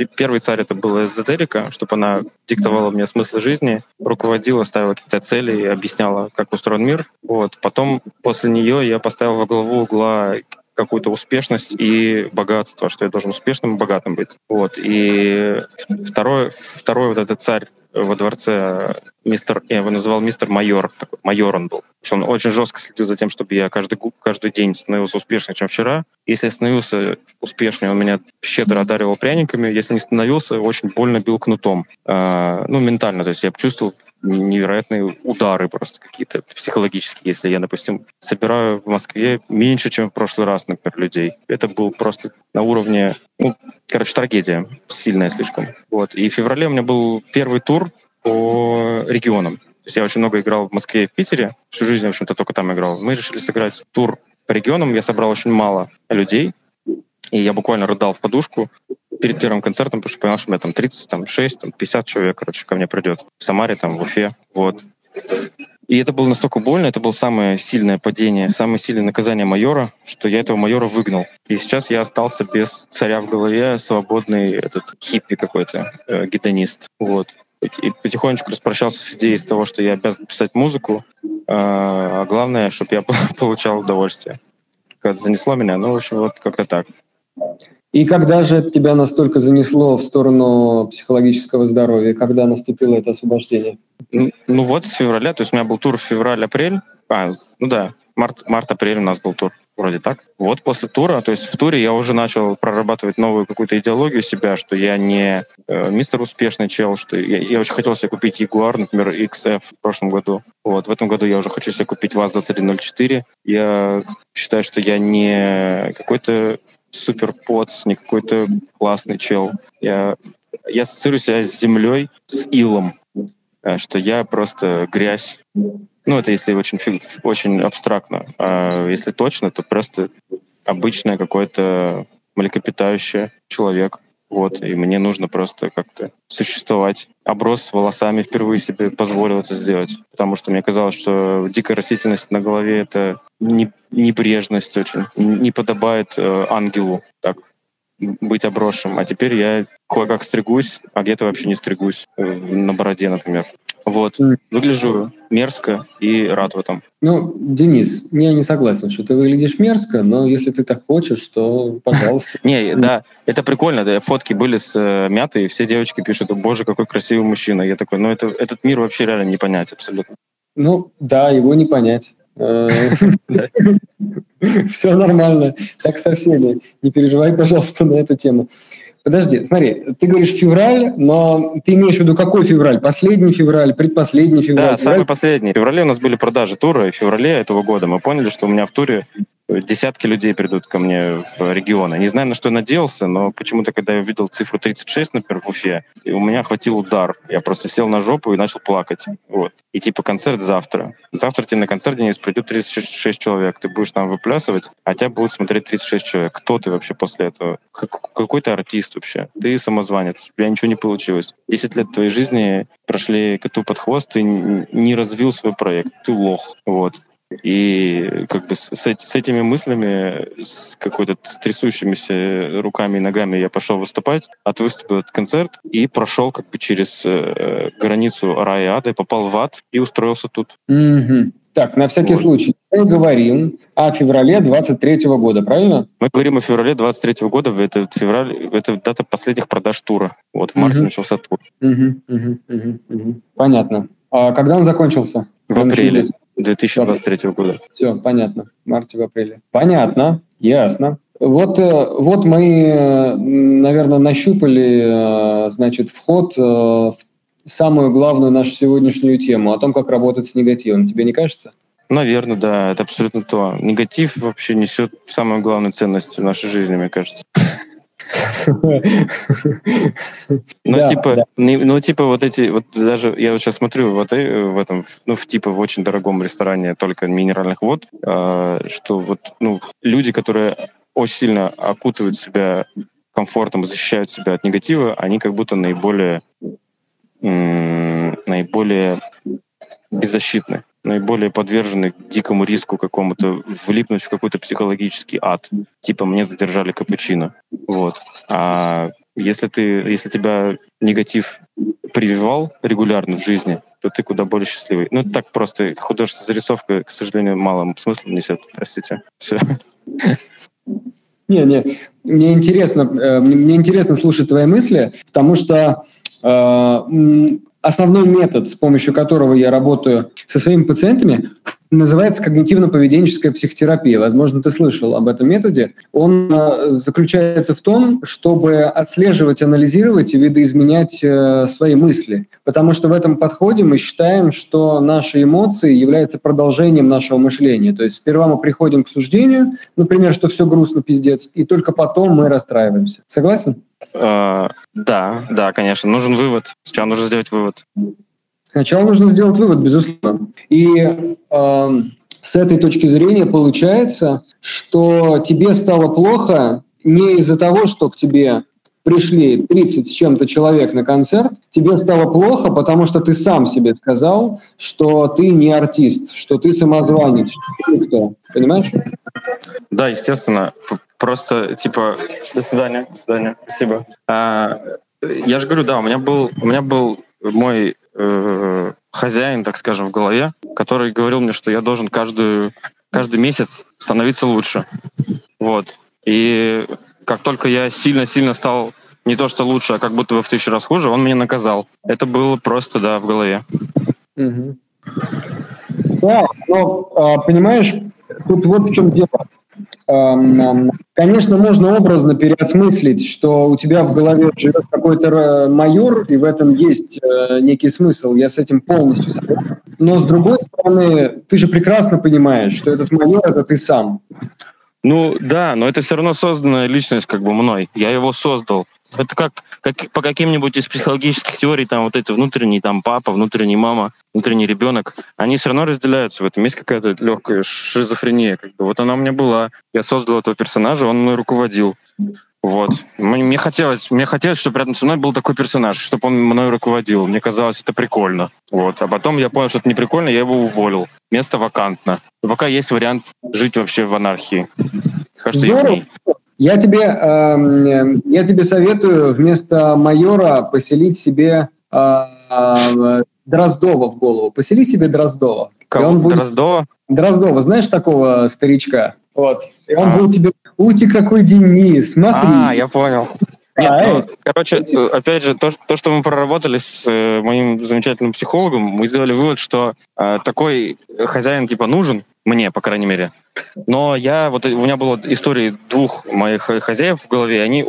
Speaker 2: первый царь это была эзотерика, чтобы она диктовала мне смысл жизни, руководила, ставила какие-то цели и объясняла, как устроен мир. Вот. Потом после нее я поставил во главу угла какую-то успешность и богатство, что я должен успешным и богатым быть. Вот. И второй, второй вот этот царь во дворце мистер, я его называл мистер майор, такой, майор он был. Он очень жестко следил за тем, чтобы я каждый, каждый день становился успешнее, чем вчера. Если становился успешнее, он меня щедро одаривал пряниками. Если не становился, очень больно бил кнутом. А, ну, ментально. То есть я чувствовал невероятные удары просто какие-то психологические. Если я, допустим, собираю в Москве меньше, чем в прошлый раз, например, людей. Это был просто на уровне, ну, короче, трагедия сильная слишком. Вот. И в феврале у меня был первый тур по регионам. То есть я очень много играл в Москве и в Питере. Всю жизнь, в общем-то, только там играл. Мы решили сыграть тур по регионам. Я собрал очень мало людей. И я буквально рыдал в подушку перед первым концертом, потому что понял, что у меня там 30, там 6, там 50 человек, короче, ко мне придет. В Самаре, там, в Уфе. Вот. И это было настолько больно, это было самое сильное падение, самое сильное наказание майора, что я этого майора выгнал. И сейчас я остался без царя в голове, свободный этот хиппи какой-то, э, гедонист. Вот. И потихонечку распрощался с идеей того, что я обязан писать музыку, а, а главное, чтобы я получал удовольствие. Как занесло меня, ну, в общем, вот как-то так.
Speaker 3: И когда же тебя настолько занесло в сторону психологического здоровья? Когда наступило это освобождение?
Speaker 2: Ну, ну вот с февраля, то есть у меня был тур в февраль-апрель. А, ну да, март, март-апрель у нас был тур. Вроде так. Вот после тура, то есть в туре я уже начал прорабатывать новую какую-то идеологию себя, что я не э, мистер успешный чел, что я, я очень хотел себе купить Jaguar, например, XF в прошлом году. Вот, в этом году я уже хочу себе купить ВАЗ-2104. Я считаю, что я не какой-то супер поц, не какой-то классный чел. Я, я ассоциирую себя с землей, с илом, э, что я просто грязь. Ну, это если очень, очень абстрактно. А если точно, то просто обычное какое-то млекопитающее человек, вот, и мне нужно просто как-то существовать. Оброс волосами впервые себе позволил это сделать, потому что мне казалось, что дикая растительность на голове — это небрежность очень, не подобает э, ангелу так быть обросшим. А теперь я кое-как стригусь, а где-то вообще не стригусь, э, на бороде, например. Вот. Выгляжу мерзко и рад в этом.
Speaker 3: Ну, Денис, я не согласен, что ты выглядишь мерзко, но если ты так хочешь, то пожалуйста.
Speaker 2: Не, да, это прикольно. Да, фотки были с э, мятой, и все девочки пишут, боже, какой красивый мужчина. Я такой, ну это, этот мир вообще реально не понять абсолютно.
Speaker 3: Ну, да, его не понять. Э, Все нормально, так со всеми. Не переживай, пожалуйста, на эту тему. Подожди, смотри, ты говоришь февраль, но ты имеешь в виду какой февраль? Последний февраль, предпоследний февраль?
Speaker 2: Да, самый последний. В феврале у нас были продажи тура, и в феврале этого года мы поняли, что у меня в туре десятки людей придут ко мне в регионы. Не знаю, на что я надеялся, но почему-то, когда я увидел цифру 36, например, в Уфе, у меня хватил удар. Я просто сел на жопу и начал плакать. Вот. И типа концерт завтра. Завтра тебе на концерт Денис придет 36 человек. Ты будешь там выплясывать, а тебя будут смотреть 36 человек. Кто ты вообще после этого? Какой ты артист вообще? Ты самозванец. У тебя ничего не получилось. 10 лет твоей жизни прошли коту под хвост, ты не развил свой проект. Ты лох. Вот. И как бы с, с этими мыслями, с какой-то с трясущимися руками и ногами я пошел выступать, отвыступил этот концерт и прошел как бы через э, границу рая и ада, попал в ад и устроился тут.
Speaker 3: Mm-hmm. Так, на всякий вот. случай, мы говорим о феврале 23 года, правильно?
Speaker 2: Мы говорим о феврале 23 года, это февраль, это дата последних продаж тура. Вот в марте mm-hmm. начался тур.
Speaker 3: Mm-hmm. Mm-hmm. Mm-hmm. Понятно. А когда он закончился?
Speaker 2: В апреле. 2023 года.
Speaker 3: Все, понятно. В марте, в апреле. Понятно, ясно. Вот, э, вот мы, э, наверное, нащупали, э, значит, вход в самую главную нашу сегодняшнюю тему, о том, как работать с негативом. Тебе не кажется?
Speaker 2: Наверное, да, это абсолютно то. Негатив вообще несет самую главную ценность в нашей жизни, мне кажется. Ну, типа, ну, типа, вот эти, вот даже я вот сейчас смотрю вот э, в этом, ну, в типа в очень дорогом ресторане только минеральных вод, а, что вот, ну, люди, которые очень сильно окутывают себя комфортом, защищают себя от негатива, они как будто наиболее наиболее беззащитны наиболее подвержены дикому риску какому-то влипнуть в какой-то психологический ад. Типа мне задержали капучино. Вот. А если ты, если тебя негатив прививал регулярно в жизни, то ты куда более счастливый. Ну, так просто. Художественная зарисовка, к сожалению, мало смысла несет. Простите. Все.
Speaker 3: Не, не, мне интересно, э, мне интересно слушать твои мысли, потому что э, основной метод, с помощью которого я работаю со своими пациентами, называется когнитивно-поведенческая психотерапия. Возможно, ты слышал об этом методе. Он э, заключается в том, чтобы отслеживать, анализировать и видоизменять э, свои мысли. Потому что в этом подходе мы считаем, что наши эмоции являются продолжением нашего мышления. То есть сперва мы приходим к суждению, например, что все грустно, пиздец, и только потом мы расстраиваемся. Согласен?
Speaker 2: Uh, да, да, конечно. Нужен вывод. Сначала нужно сделать вывод.
Speaker 3: Сначала нужно сделать вывод, безусловно. И э, с этой точки зрения получается, что тебе стало плохо не из-за того, что к тебе пришли 30 с чем-то человек на концерт, тебе стало плохо, потому что ты сам себе сказал, что ты не артист, что ты самозванец, что ты никто. Понимаешь?
Speaker 2: Да, естественно. Просто, типа, до свидания, до свидания, спасибо. А, я же говорю, да, у меня был, у меня был мой э, хозяин, так скажем, в голове, который говорил мне, что я должен каждую, каждый месяц становиться лучше. Вот. И как только я сильно-сильно стал не то что лучше, а как будто бы в тысячу раз хуже, он меня наказал. Это было просто, да, в голове.
Speaker 3: Угу. Да, но, а, понимаешь, тут вот в чем дело. Конечно, можно образно переосмыслить, что у тебя в голове живет какой-то э, майор, и в этом есть э, некий смысл. Я с этим полностью согласен. Но с другой стороны, ты же прекрасно понимаешь, что этот майор – это ты сам.
Speaker 2: Ну да, но это все равно созданная личность как бы мной. Я его создал. Это как, как по каким-нибудь из психологических теорий, там вот эти внутренний там папа, внутренний мама, внутренний ребенок, они все равно разделяются в этом. Есть какая-то легкая шизофрения. Как бы. Вот она у меня была. Я создал этого персонажа, он мной руководил. Вот. Мне хотелось, мне хотелось, чтобы рядом со мной был такой персонаж, чтобы он мной руководил. Мне казалось, это прикольно. Вот. А потом я понял, что это не прикольно, я его уволил. Место вакантно. И пока есть вариант жить вообще в анархии.
Speaker 3: Кажется, Здорово. Я тебе, э, я тебе советую вместо майора поселить себе э, э, Дроздова в голову. Посели себе Дроздова.
Speaker 2: Кого? он будет... Дроздова?
Speaker 3: Дроздова, знаешь такого старичка? Вот. И он а. будет тебе, ути, какой Денис, смотри.
Speaker 2: А, я понял. Нет, а, ну, короче, опять же, то, то, что мы проработали с э, моим замечательным психологом, мы сделали вывод, что э, такой хозяин типа нужен мне, по крайней мере. Но я вот у меня была история двух моих хозяев в голове, они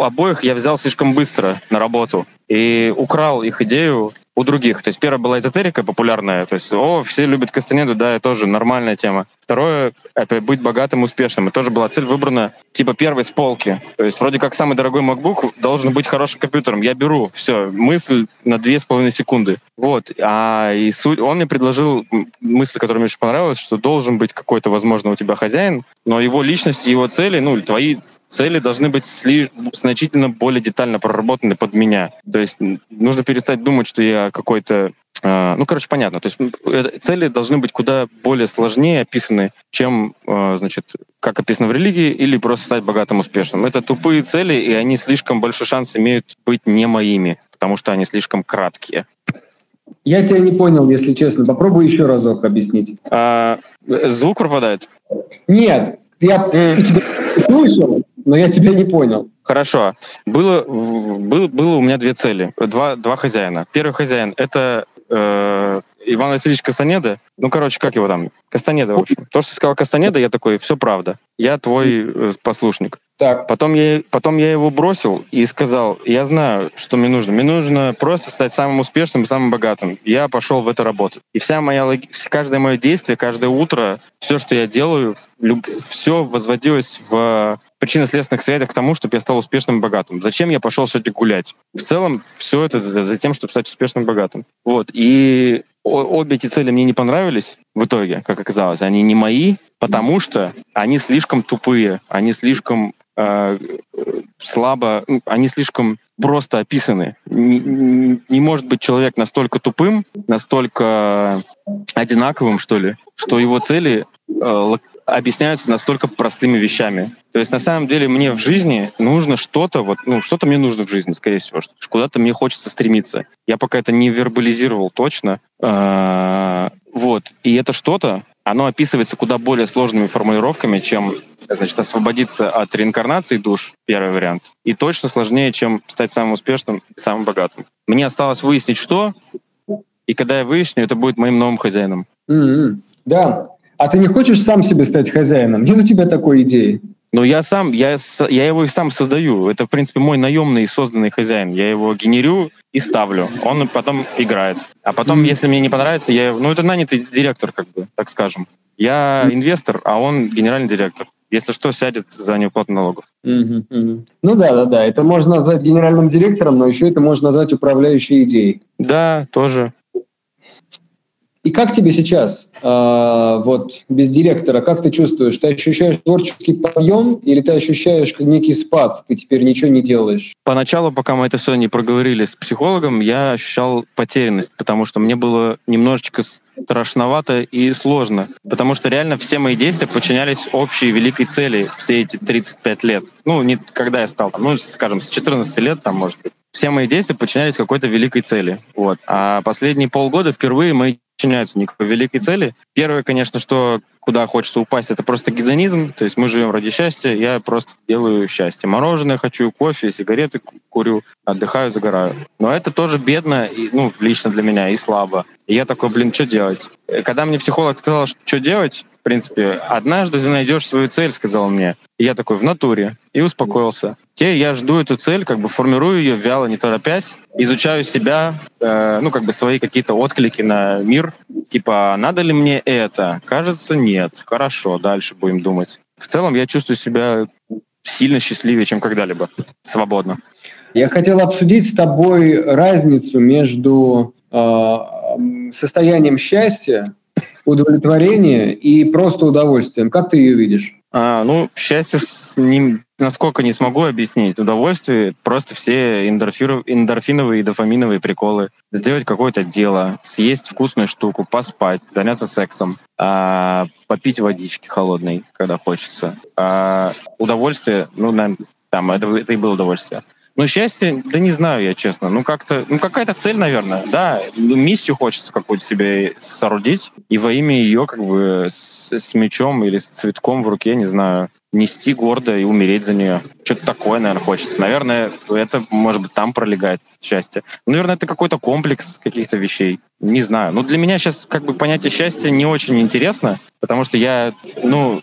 Speaker 2: обоих я взял слишком быстро на работу и украл их идею у других. То есть первая была эзотерика популярная, то есть, о, все любят Кастанеду, да, это тоже нормальная тема. Второе, опять, быть богатым, успешным. И тоже была цель выбрана, типа, первой с полки. То есть вроде как самый дорогой MacBook должен быть хорошим компьютером. Я беру, все, мысль на две с половиной секунды. Вот. А и суть, он мне предложил мысль, которая мне очень понравилась, что должен быть какой-то, возможно, у тебя хозяин, но его личность и его цели, ну, твои цели должны быть сли- значительно более детально проработаны под меня. То есть нужно перестать думать, что я какой-то ну, короче, понятно. То есть цели должны быть куда более сложнее описаны, чем, э, значит, как описано в религии, или просто стать богатым, успешным. Это тупые цели, и они слишком большой шанс имеют быть не моими, потому что они слишком краткие.
Speaker 3: Я тебя не понял, если честно. Попробуй еще разок объяснить.
Speaker 2: А, звук пропадает?
Speaker 3: Нет, я тебя слышал, но я тебя не понял.
Speaker 2: Хорошо. Было, был, было у меня две цели, два, два хозяина. Первый хозяин — это э, Иван Васильевич Кастанеда. Ну, короче, как его там? Кастанеда, в общем. То, что сказал Кастанеда, я такой, все правда. Я твой э, послушник. Так. Потом я, потом я его бросил и сказал, я знаю, что мне нужно. Мне нужно просто стать самым успешным и самым богатым. Я пошел в это работать. И вся моя, каждое мое действие, каждое утро, все, что я делаю, все возводилось в причинно-следственных связях к тому, чтобы я стал успешным и богатым. Зачем я пошел сегодня гулять? В целом, все это за, тем, чтобы стать успешным и богатым. Вот. И обе эти цели мне не понравились в итоге, как оказалось. Они не мои, потому что они слишком тупые, они слишком э, слабо, ну, они слишком просто описаны. Не, не может быть человек настолько тупым, настолько одинаковым, что ли, что его цели э, объясняются настолько простыми вещами. То есть на самом деле мне в жизни нужно что-то, вот, ну, что-то мне нужно в жизни, скорее всего, куда-то мне хочется стремиться. Я пока это не вербализировал точно. А, вот. И это что-то, оно описывается куда более сложными формулировками, чем значит, освободиться от реинкарнации душ, первый вариант, и точно сложнее, чем стать самым успешным и самым богатым. Мне осталось выяснить, что, и когда я выясню, это будет моим новым хозяином.
Speaker 3: Mm-hmm. Да. А ты не хочешь сам себе стать хозяином? Нет у тебя такой идеи?
Speaker 2: Ну, я сам, я, я его и сам создаю. Это, в принципе, мой наемный созданный хозяин. Я его генерю и ставлю. Он потом играет. А потом, mm-hmm. если мне не понравится, я... Ну, это нанятый директор, как бы, так скажем. Я mm-hmm. инвестор, а он генеральный директор. Если что, сядет за неуплату налогов.
Speaker 3: Mm-hmm. Mm-hmm. Ну да, да, да. Это можно назвать генеральным директором, но еще это можно назвать управляющей идеей.
Speaker 2: Да, тоже.
Speaker 3: И как тебе сейчас, э, вот без директора, как ты чувствуешь? Ты ощущаешь творческий подъем или ты ощущаешь некий спад, ты теперь ничего не делаешь?
Speaker 2: Поначалу, пока мы это все не проговорили с психологом, я ощущал потерянность, потому что мне было немножечко страшновато и сложно, потому что реально все мои действия подчинялись общей великой цели все эти 35 лет. Ну, не когда я стал, ну, скажем, с 14 лет, там, может быть. Все мои действия подчинялись какой-то великой цели. Вот. А последние полгода впервые мои подчиняются никакой великой цели. Первое, конечно, что куда хочется упасть, это просто гедонизм. То есть мы живем ради счастья, я просто делаю счастье. Мороженое хочу, кофе, сигареты курю, отдыхаю, загораю. Но это тоже бедно, и, ну, лично для меня, и слабо. И я такой, блин, что делать? Когда мне психолог сказал, что делать, принципе, однажды ты найдешь свою цель, сказал мне. И я такой, в натуре. И успокоился. Те, я жду эту цель, как бы формирую ее вяло, не торопясь, изучаю себя, э, ну, как бы свои какие-то отклики на мир. Типа, надо ли мне это? Кажется, нет. Хорошо, дальше будем думать. В целом, я чувствую себя сильно счастливее, чем когда-либо. Свободно.
Speaker 3: Я хотел обсудить с тобой разницу между э, состоянием счастья, удовлетворения и просто удовольствием. Как ты ее видишь?
Speaker 2: А, ну, счастье, не, насколько не смогу объяснить. Удовольствие — просто все эндорфиновые и дофаминовые приколы. Сделать какое-то дело, съесть вкусную штуку, поспать, заняться сексом, а, попить водички холодной, когда хочется. А, удовольствие, ну, там, это, это и было удовольствие. Ну, счастье, да не знаю я, честно. Ну, как-то, ну, какая-то цель, наверное, да. Миссию хочется какую-то себе соорудить, и во имя ее, как бы, с, с мечом или с цветком в руке, не знаю, нести гордо и умереть за нее. Что-то такое, наверное, хочется. Наверное, это, может быть, там пролегает счастье. Ну, наверное, это какой-то комплекс каких-то вещей. Не знаю. Ну, для меня сейчас, как бы, понятие счастья не очень интересно, потому что я, ну,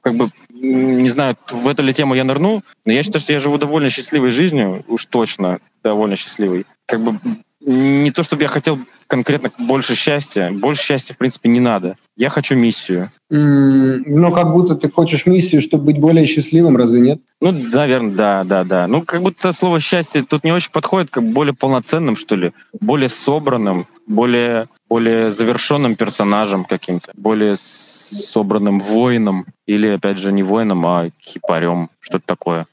Speaker 2: как бы не знаю, в эту ли тему я нырну, но я считаю, что я живу довольно счастливой жизнью, уж точно довольно счастливой. Как бы не то, чтобы я хотел конкретно больше счастья. Больше счастья, в принципе, не надо. Я хочу миссию.
Speaker 3: Mm, но как будто ты хочешь миссию, чтобы быть более счастливым, разве нет?
Speaker 2: Ну, наверное, да, да, да. Ну, как будто слово счастье тут не очень подходит, как более полноценным, что ли, более собранным, более, более завершенным персонажем каким-то, более собранным воином, или, опять же, не воином, а хипарем, что-то такое.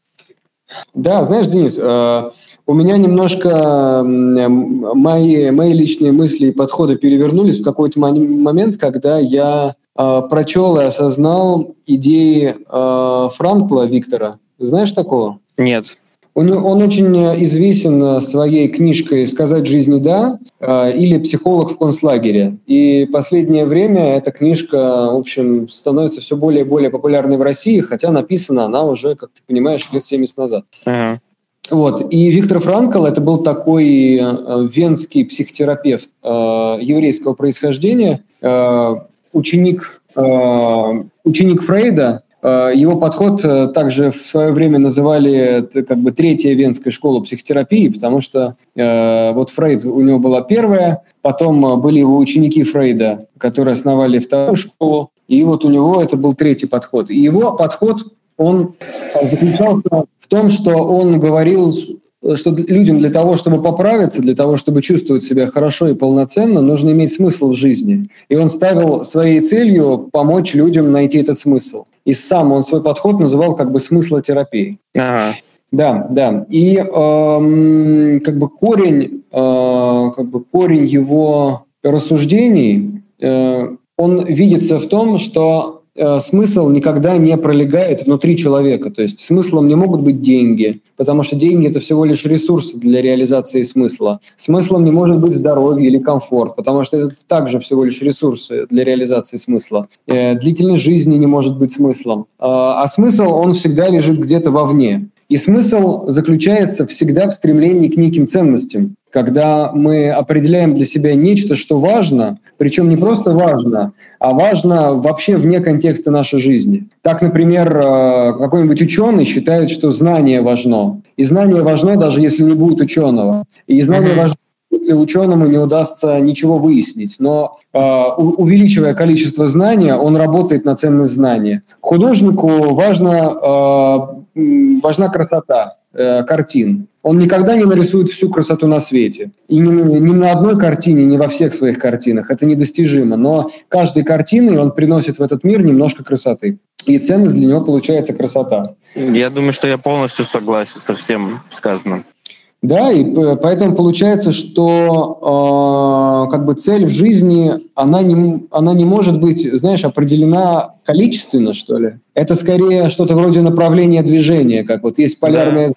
Speaker 3: Да, знаешь, Денис, э, у меня немножко мои, мои личные мысли и подходы перевернулись в какой-то момент, когда я э, прочел и осознал идеи э, Франкла Виктора. Знаешь такого?
Speaker 2: Нет.
Speaker 3: Он, он очень известен своей книжкой «Сказать жизни да» или «Психолог в концлагере». И последнее время эта книжка, в общем, становится все более и более популярной в России, хотя написана она уже, как ты понимаешь, лет 70 назад. Uh-huh. Вот. И Виктор Франкл это был такой э, венский психотерапевт э, еврейского происхождения, э, ученик, э, ученик Фрейда. Э, его подход э, также в свое время называли как бы третья венская школа психотерапии, потому что э, вот Фрейд у него была первая, потом э, были его ученики Фрейда, которые основали вторую школу, и вот у него это был третий подход. И его подход он заключался в том, что он говорил, что людям для того, чтобы поправиться, для того, чтобы чувствовать себя хорошо и полноценно, нужно иметь смысл в жизни. И он ставил своей целью помочь людям найти этот смысл. И сам он свой подход называл как бы смыслотерапией. Ага. Да, да. И эм, как бы корень, э, как бы корень его рассуждений, э, он видится в том, что смысл никогда не пролегает внутри человека. То есть смыслом не могут быть деньги, потому что деньги – это всего лишь ресурсы для реализации смысла. Смыслом не может быть здоровье или комфорт, потому что это также всего лишь ресурсы для реализации смысла. Э, длительность жизни не может быть смыслом. А, а смысл, он всегда лежит где-то вовне. И смысл заключается всегда в стремлении к неким ценностям. Когда мы определяем для себя нечто, что важно, причем не просто важно, а важно вообще вне контекста нашей жизни. Так, например, э, какой-нибудь ученый считает, что знание важно. И знание важно, даже если не будет ученого. И знание mm-hmm. важно если ученому не удастся ничего выяснить. Но э, увеличивая количество знания, он работает на ценность знания. Художнику важно, э, важна красота э, картин. Он никогда не нарисует всю красоту на свете. И ни, ни на одной картине, ни во всех своих картинах. Это недостижимо. Но каждой картиной он приносит в этот мир немножко красоты. И ценность для него получается красота.
Speaker 2: Я думаю, что я полностью согласен со всем сказанным.
Speaker 3: Да, и поэтому получается, что э, как бы цель в жизни, она не, она не может быть, знаешь, определена количественно, что ли. Это скорее что-то вроде направления движения, как вот есть полярная да.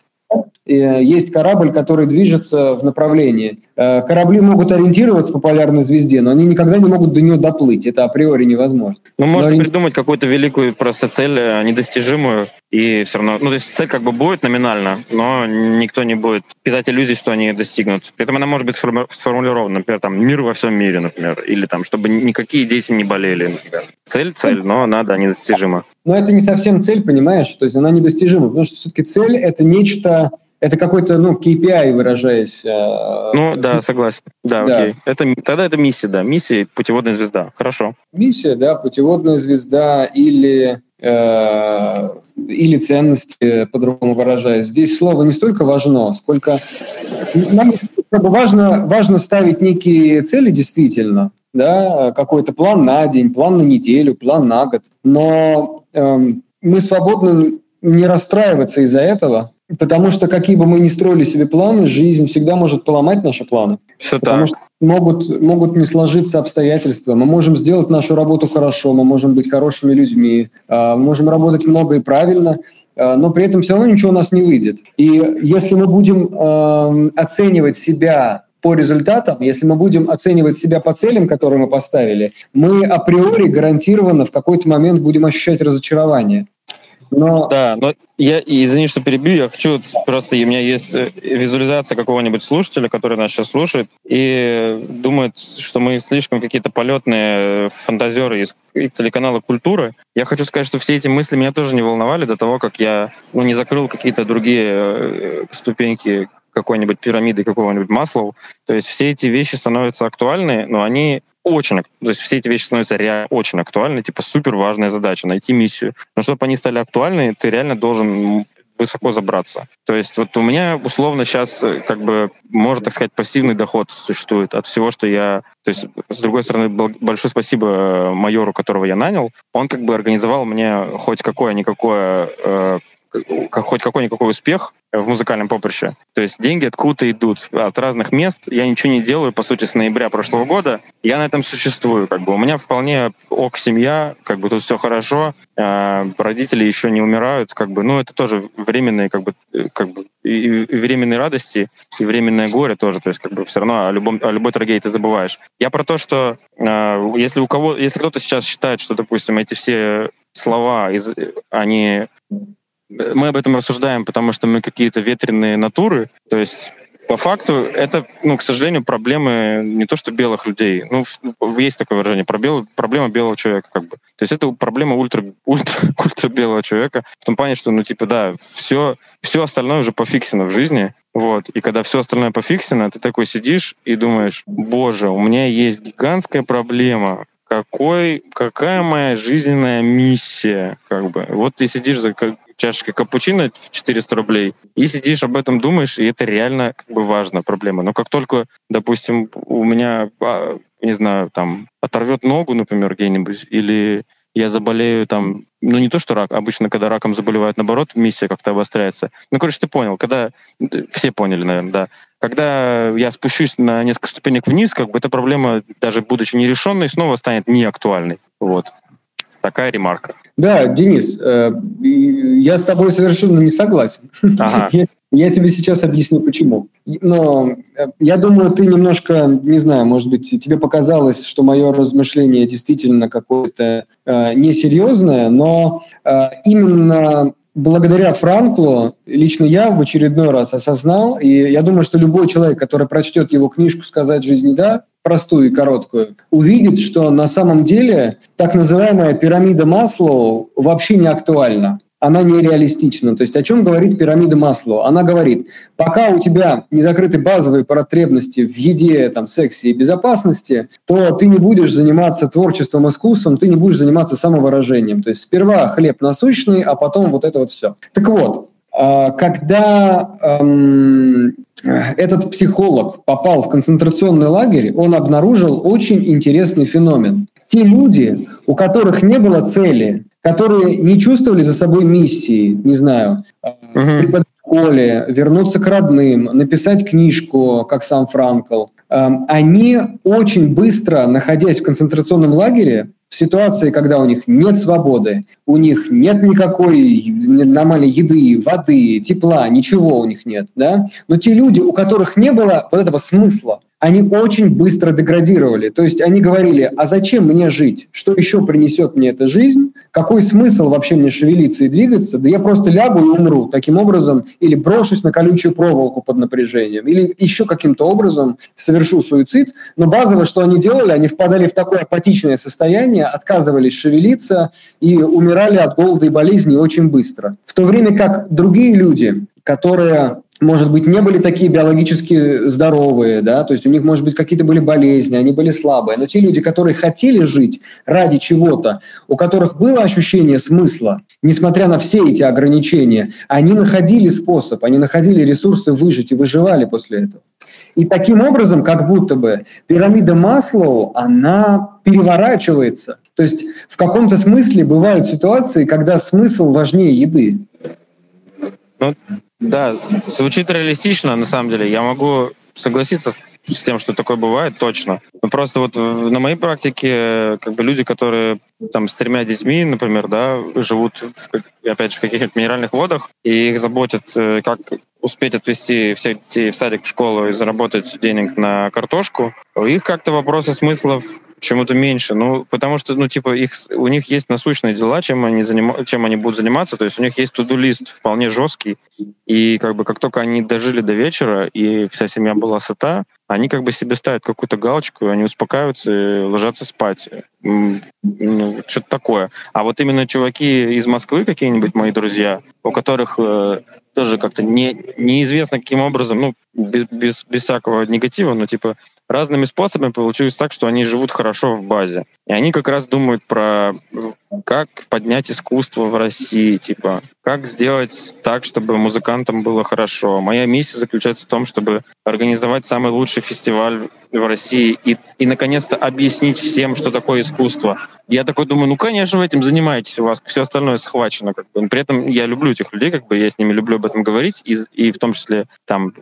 Speaker 3: Э, есть корабль, который движется в направлении. Э, корабли могут ориентироваться по полярной звезде, но они никогда не могут до нее доплыть. Это априори невозможно.
Speaker 2: Ну, можно ориенти... придумать какую-то великую просто цель, э, недостижимую, и все равно... Ну, то есть цель как бы будет номинально, но никто не будет питать иллюзий, что они достигнут. При этом она может быть сформулирована, например, там, мир во всем мире, например, или там, чтобы никакие дети не болели, например. Цель, цель, но она, да, недостижима.
Speaker 3: Но это не совсем цель, понимаешь? То есть она недостижима, потому что все-таки цель — это нечто это какой-то, ну, KPI, выражаясь.
Speaker 2: Э, ну, да, согласен. Да, да, окей. Это, тогда это миссия, да. Миссия путеводная звезда. Хорошо.
Speaker 3: Миссия, да, путеводная звезда или, э, или ценности, по-другому выражаясь. Здесь слово не столько важно, сколько... Нам важно, важно ставить некие цели действительно, да, какой-то план на день, план на неделю, план на год. Но э, мы свободны не расстраиваться из-за этого, Потому что какие бы мы ни строили себе планы, жизнь всегда может поломать наши планы.
Speaker 2: Все
Speaker 3: потому
Speaker 2: так.
Speaker 3: что могут, могут не сложиться обстоятельства. Мы можем сделать нашу работу хорошо, мы можем быть хорошими людьми, мы можем работать много и правильно, а, но при этом все равно ничего у нас не выйдет. И если мы будем э, оценивать себя по результатам, если мы будем оценивать себя по целям, которые мы поставили, мы априори гарантированно в какой-то момент будем ощущать разочарование.
Speaker 2: Но... Да, но я, извини, что перебью, я хочу просто, у меня есть э, визуализация какого-нибудь слушателя, который нас сейчас слушает, и думает, что мы слишком какие-то полетные фантазеры из телеканала «Культура». Я хочу сказать, что все эти мысли меня тоже не волновали до того, как я ну, не закрыл какие-то другие э, ступеньки какой-нибудь пирамиды какого-нибудь масла. То есть все эти вещи становятся актуальны, но они очень, то есть все эти вещи становятся реально очень актуальны, типа супер важная задача, найти миссию. Но чтобы они стали актуальны, ты реально должен высоко забраться. То есть вот у меня условно сейчас э, как бы, можно так сказать, пассивный доход существует от всего, что я... То есть, с другой стороны, большое спасибо э, майору, которого я нанял. Он как бы организовал мне хоть какое-никакое э, хоть какой-никакой успех в музыкальном поприще. То есть деньги откуда-то идут от разных мест. Я ничего не делаю, по сути, с ноября прошлого года. Я на этом существую. Как бы. У меня вполне ок семья, как бы тут все хорошо. А родители еще не умирают. Как бы. Ну, это тоже временные, как бы, как бы и, и временные радости, и временное горе тоже. То есть, как бы все равно о, любом, о любой трагедии ты забываешь. Я про то, что э, если у кого, если кто-то сейчас считает, что, допустим, эти все слова, из, они мы об этом рассуждаем, потому что мы какие-то ветреные натуры. То есть по факту это, ну, к сожалению, проблемы не то что белых людей. Ну, есть такое выражение, проблема, проблема белого человека, как бы. То есть это проблема ультра, ультра, ультра белого человека в том плане, что, ну, типа, да, все, все остальное уже пофиксено в жизни, вот. И когда все остальное пофиксено, ты такой сидишь и думаешь, боже, у меня есть гигантская проблема, какой, какая моя жизненная миссия, как бы. Вот ты сидишь за чашечкой капучино в 400 рублей, и сидишь об этом думаешь, и это реально как бы важно, проблема. Но как только, допустим, у меня, а, не знаю, там, оторвет ногу, например, где-нибудь, или я заболею там, ну не то, что рак, обычно, когда раком заболевают, наоборот, миссия как-то обостряется. Ну, короче, ты понял, когда... Все поняли, наверное, да. Когда я спущусь на несколько ступенек вниз, как бы эта проблема, даже будучи нерешенной, снова станет неактуальной. Вот. Такая ремарка.
Speaker 3: Да, Денис, э, я с тобой совершенно не согласен. Ага. Я, я тебе сейчас объясню, почему. Но э, я думаю, ты немножко, не знаю, может быть, тебе показалось, что мое размышление действительно какое-то э, несерьезное, но э, именно благодаря Франклу лично я в очередной раз осознал, и я думаю, что любой человек, который прочтет его книжку «Сказать жизни да», простую и короткую, увидит, что на самом деле так называемая пирамида Маслоу вообще не актуальна она нереалистична. То есть о чем говорит пирамида Маслоу? Она говорит, пока у тебя не закрыты базовые потребности в еде, там, сексе и безопасности, то ты не будешь заниматься творчеством, искусством, ты не будешь заниматься самовыражением. То есть сперва хлеб насущный, а потом вот это вот все. Так вот, а, когда эм, этот психолог попал в концентрационный лагерь, он обнаружил очень интересный феномен. Те люди, у которых не было цели, которые не чувствовали за собой миссии, не знаю, преподавать в школе, вернуться к родным, написать книжку, как сам Франкл, эм, они очень быстро, находясь в концентрационном лагере, в ситуации, когда у них нет свободы, у них нет никакой нормальной еды, воды, тепла, ничего у них нет, да, но те люди, у которых не было вот этого смысла, они очень быстро деградировали. То есть они говорили, а зачем мне жить? Что еще принесет мне эта жизнь? Какой смысл вообще мне шевелиться и двигаться? Да я просто лягу и умру таким образом, или брошусь на колючую проволоку под напряжением, или еще каким-то образом совершу суицид. Но базово, что они делали, они впадали в такое апатичное состояние, отказывались шевелиться и умирали от голода и болезни очень быстро. В то время как другие люди, которые может быть, не были такие биологически здоровые, да, то есть у них, может быть, какие-то были болезни, они были слабые, но те люди, которые хотели жить ради чего-то, у которых было ощущение смысла, несмотря на все эти ограничения, они находили способ, они находили ресурсы выжить и выживали после этого. И таким образом, как будто бы пирамида Маслоу, она переворачивается. То есть в каком-то смысле бывают ситуации, когда смысл важнее еды.
Speaker 2: Ну, да, звучит реалистично, на самом деле. Я могу согласиться с, тем, что такое бывает, точно. Но просто вот на моей практике как бы люди, которые там с тремя детьми, например, да, живут, опять же, в каких-нибудь минеральных водах, и их заботят, э, как успеть отвезти всех детей в садик, в школу и заработать денег на картошку, у них как-то вопросы смыслов почему-то меньше. Ну, потому что, ну, типа, их, у них есть насущные дела, чем они, заним, чем они будут заниматься. То есть у них есть туду-лист вполне жесткий. И как бы как только они дожили до вечера, и вся семья была сыта, они как бы себе ставят какую-то галочку, они успокаиваются и ложатся спать. Ну, что-то такое. А вот именно чуваки из Москвы, какие-нибудь мои друзья, у которых э, тоже как-то не, неизвестно каким образом, ну, без, без, без всякого негатива, но типа разными способами получилось так, что они живут хорошо в базе. И они как раз думают про как поднять искусство в России, типа, как сделать так, чтобы музыкантам было хорошо. Моя миссия заключается в том, чтобы организовать самый лучший фестиваль в России и, и наконец-то объяснить всем, что такое искусство. Я такой думаю, ну, конечно, вы этим занимаетесь, у вас все остальное схвачено. Как бы. Но при этом я люблю этих людей, как бы я с ними люблю об этом говорить, и, и в том числе там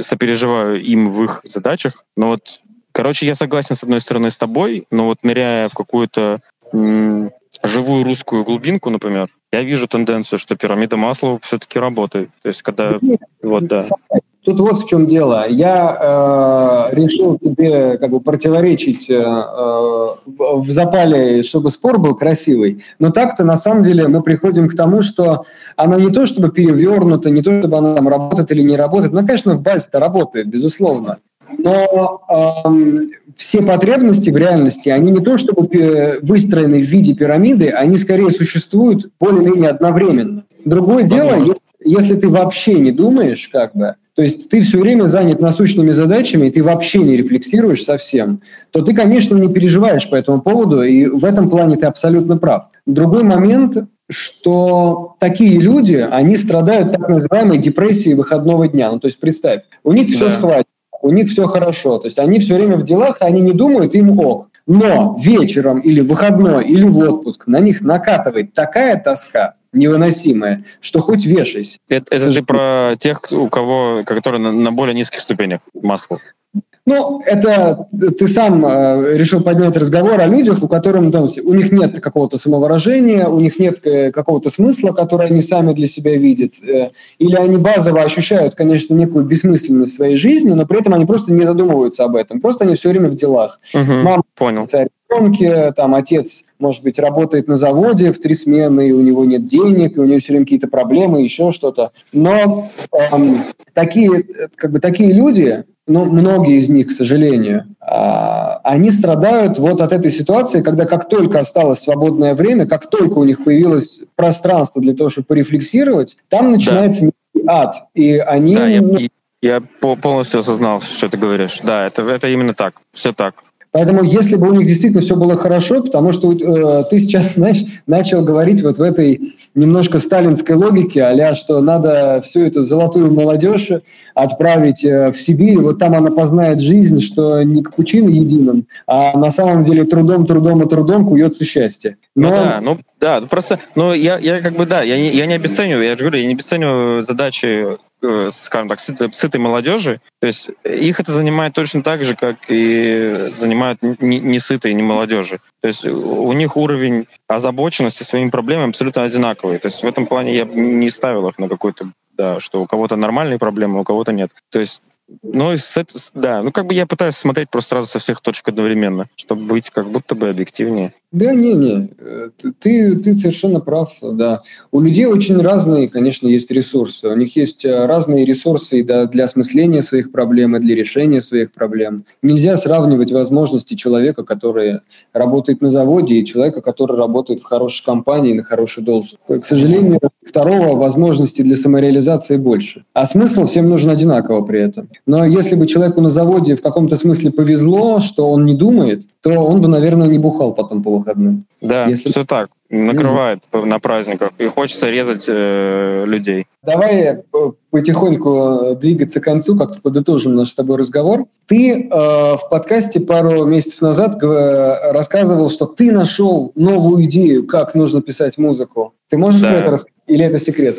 Speaker 2: сопереживаю им в их задачах. Но вот, короче, я согласен с одной стороны с тобой, но вот ныряя в какую-то м- живую русскую глубинку, например, я вижу тенденцию, что пирамида масла все-таки работает. То есть, когда... Вот, да.
Speaker 3: Тут вот в чем дело. Я э, решил тебе как бы противоречить э, в запале, чтобы спор был красивый. Но так-то на самом деле мы приходим к тому, что она не то чтобы перевернута, не то чтобы она там работает или не работает. Она, конечно, в базе-то работает, безусловно. Но э, все потребности в реальности, они не то чтобы выстроены в виде пирамиды, они скорее существуют более-менее одновременно. Другое Возможно. дело, если, если ты вообще не думаешь, как бы, то есть ты все время занят насущными задачами, и ты вообще не рефлексируешь совсем, то ты, конечно, не переживаешь по этому поводу, и в этом плане ты абсолютно прав. Другой момент, что такие люди, они страдают так называемой депрессией выходного дня. Ну, то есть представь, у них все да. схвачено, у них все хорошо, то есть они все время в делах, они не думают, им ок. Но вечером или в выходной, или в отпуск на них накатывает такая тоска, невыносимое, что хоть вешайся.
Speaker 2: Это, это ты про тех, у кого, которые на, на более низких ступенях масла.
Speaker 3: Ну, это ты сам э, решил поднять разговор о людях, у которых там, у них нет какого-то самовыражения, у них нет э, какого-то смысла, который они сами для себя видят. Э, или они базово ощущают, конечно, некую бессмысленность своей жизни, но при этом они просто не задумываются об этом. Просто они все время в делах.
Speaker 2: Угу, Мама понял.
Speaker 3: царь ребенке, там отец, может быть, работает на заводе в три смены, и у него нет денег, и у него все время какие-то проблемы, еще что-то. Но эм, такие, как бы, такие люди, ну, многие из них, к сожалению, а, они страдают вот от этой ситуации, когда как только осталось свободное время, как только у них появилось пространство для того, чтобы порефлексировать, там начинается да. ад. И они...
Speaker 2: Да, я, я полностью осознал, что ты говоришь. Да, это, это именно так. Все так.
Speaker 3: Поэтому, если бы у них действительно все было хорошо, потому что э, ты сейчас, знаешь, начал говорить вот в этой немножко сталинской логике, а что надо всю эту золотую молодежь отправить э, в Сибирь, вот там она познает жизнь, что не капучино единым, а на самом деле трудом, трудом и трудом куется счастье.
Speaker 2: Ну Но... Ну да, ну да, просто, ну я, я как бы, да, я не, я не обесцениваю, я же говорю, я не обесцениваю задачи скажем так, сытой, сытой молодежи. То есть их это занимает точно так же, как и занимают не, сытые, не молодежи. То есть у них уровень озабоченности своими проблемами абсолютно одинаковый. То есть в этом плане я не ставил их на какой-то, да, что у кого-то нормальные проблемы, у кого-то нет. То есть ну, да, ну как бы я пытаюсь смотреть просто сразу со всех точек одновременно, чтобы быть как будто бы объективнее.
Speaker 3: Да, не-не, э, ты, ты совершенно прав, да. У людей очень разные, конечно, есть ресурсы. У них есть э, разные ресурсы да, для осмысления своих проблем и для решения своих проблем. Нельзя сравнивать возможности человека, который работает на заводе, и человека, который работает в хорошей компании, на хорошей должности. К сожалению, второго возможности для самореализации больше. А смысл всем нужен одинаково при этом. Но если бы человеку на заводе в каком-то смысле повезло, что он не думает, то он бы, наверное, не бухал потом по выходным.
Speaker 2: Да, Если... все так. Накрывает mm-hmm. на праздниках. И хочется резать э, людей.
Speaker 3: Давай э, потихоньку двигаться к концу, как-то подытожим наш с тобой разговор. Ты э, в подкасте пару месяцев назад рассказывал, что ты нашел новую идею, как нужно писать музыку. Ты можешь да. мне это рассказать? Или это секрет?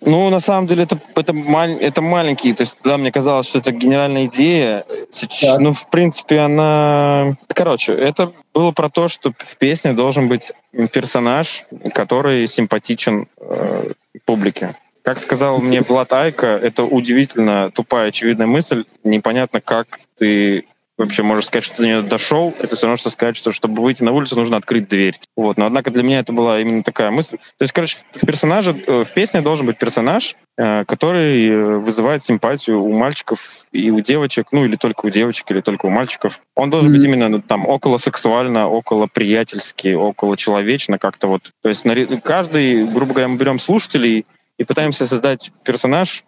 Speaker 2: Ну, на самом деле, это, это, маль, это маленький. То есть, да, мне казалось, что это генеральная идея. Сейчас, ну, в принципе, она... Короче, это было про то, что в песне должен быть персонаж, который симпатичен э, публике. Как сказал мне Влад Айка, это удивительно тупая, очевидная мысль. Непонятно, как ты вообще можешь сказать, что ты не дошел, это все равно, что сказать, что чтобы выйти на улицу, нужно открыть дверь. Вот. Но однако для меня это была именно такая мысль. То есть, короче, в персонаже, э, в песне должен быть персонаж, э, который э, вызывает симпатию у мальчиков и у девочек, ну или только у девочек, или только у мальчиков. Он должен mm-hmm. быть именно ну, там около сексуально, около приятельски, около человечно как-то вот. То есть каждый, грубо говоря, мы берем слушателей и пытаемся создать персонаж,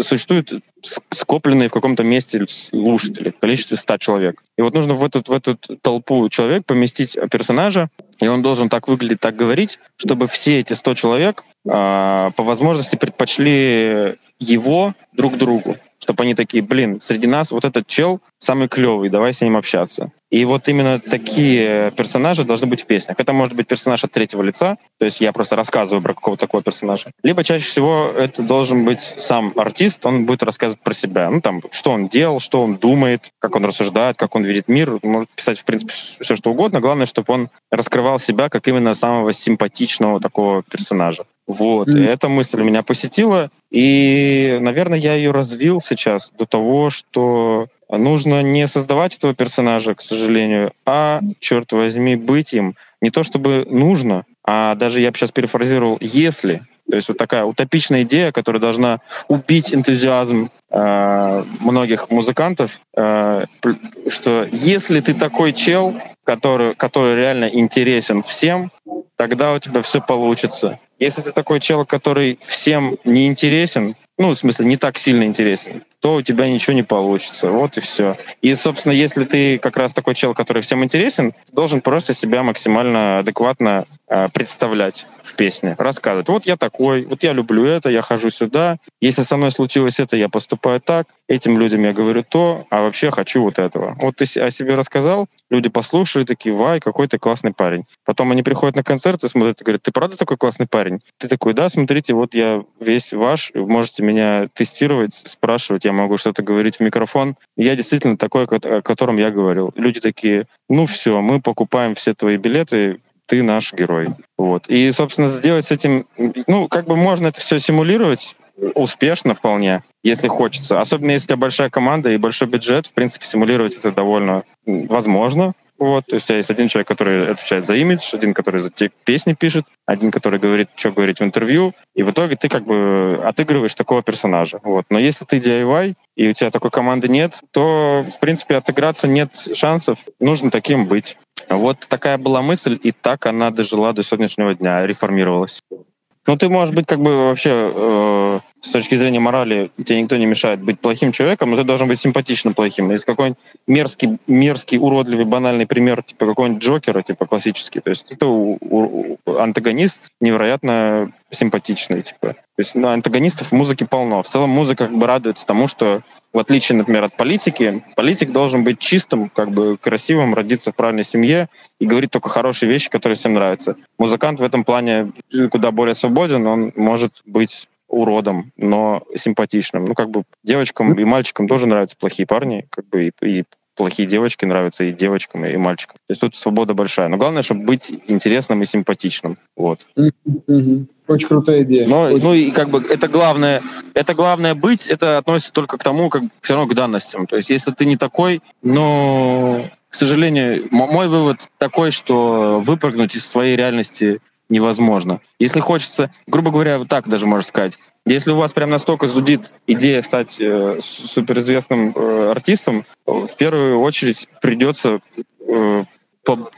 Speaker 2: существует скопленные в каком-то месте слушатели в количестве 100 человек. И вот нужно в эту, в эту толпу человек поместить персонажа, и он должен так выглядеть, так говорить, чтобы все эти 100 человек э, по возможности предпочли его друг другу чтобы они такие, блин, среди нас вот этот чел самый клевый, давай с ним общаться. И вот именно такие персонажи должны быть в песнях. Это может быть персонаж от третьего лица, то есть я просто рассказываю про какого-то такого персонажа. Либо чаще всего это должен быть сам артист, он будет рассказывать про себя. Ну, там, что он делал, что он думает, как он рассуждает, как он видит мир. Может писать, в принципе, все что угодно. Главное, чтобы он раскрывал себя как именно самого симпатичного такого персонажа. Вот, mm. и эта мысль меня посетила, и, наверное, я ее развил сейчас до того, что нужно не создавать этого персонажа, к сожалению, а, черт возьми, быть им. Не то чтобы нужно, а даже я бы сейчас перефразировал, если. То есть вот такая утопичная идея, которая должна убить энтузиазм э, многих музыкантов, э, что если ты такой чел, который, который реально интересен всем, тогда у тебя все получится. Если ты такой человек, который всем не интересен, ну, в смысле, не так сильно интересен, то у тебя ничего не получится. Вот и все. И, собственно, если ты как раз такой человек, который всем интересен, должен просто себя максимально адекватно э, представлять в песне, рассказывать. Вот я такой, вот я люблю это, я хожу сюда. Если со мной случилось это, я поступаю так. Этим людям я говорю то, а вообще хочу вот этого. Вот ты о себе рассказал, люди послушали, такие, вай, какой ты классный парень. Потом они приходят на концерт и смотрят и говорят, ты правда такой классный парень? Ты такой, да, смотрите, вот я весь ваш, можете меня тестировать, спрашивать, я могу что-то говорить в микрофон. Я действительно такой, о котором я говорил. Люди такие, ну все, мы покупаем все твои билеты, ты наш герой. Вот. И, собственно, сделать с этим, ну, как бы можно это все симулировать, успешно вполне, если хочется. Особенно если у тебя большая команда и большой бюджет, в принципе, симулировать это довольно возможно. Вот, то есть у тебя есть один человек, который отвечает за имидж, один, который за те песни пишет, один, который говорит, что говорить в интервью, и в итоге ты как бы отыгрываешь такого персонажа. Вот. Но если ты DIY, и у тебя такой команды нет, то, в принципе, отыграться нет шансов. Нужно таким быть. Вот такая была мысль, и так она дожила до сегодняшнего дня, реформировалась. Ну, ты, может быть, как бы вообще э, с точки зрения морали тебе никто не мешает быть плохим человеком, но ты должен быть симпатично плохим. Есть какой-нибудь мерзкий, мерзкий, уродливый, банальный пример, типа какой-нибудь Джокера, типа классический. То есть это у, у, антагонист невероятно симпатичный, типа. То есть ну, антагонистов в музыке полно. В целом музыка как бы радуется тому, что в отличие, например, от политики, политик должен быть чистым, как бы красивым, родиться в правильной семье и говорить только хорошие вещи, которые всем нравятся. Музыкант в этом плане куда более свободен, он может быть уродом, но симпатичным. Ну, как бы девочкам и мальчикам тоже нравятся плохие парни, как бы и, и плохие девочки нравятся и девочкам, и мальчикам. То есть тут свобода большая. Но главное, чтобы быть интересным и симпатичным. Вот.
Speaker 3: Очень крутая идея.
Speaker 2: Но,
Speaker 3: Очень...
Speaker 2: Ну и как бы это главное, это главное быть, это относится только к тому, как все равно к данностям. То есть если ты не такой, но, к сожалению, мой вывод такой, что выпрыгнуть из своей реальности невозможно. Если хочется, грубо говоря, вот так даже можно сказать, если у вас прям настолько зудит идея стать э, суперизвестным э, артистом, в первую очередь придется, э, по,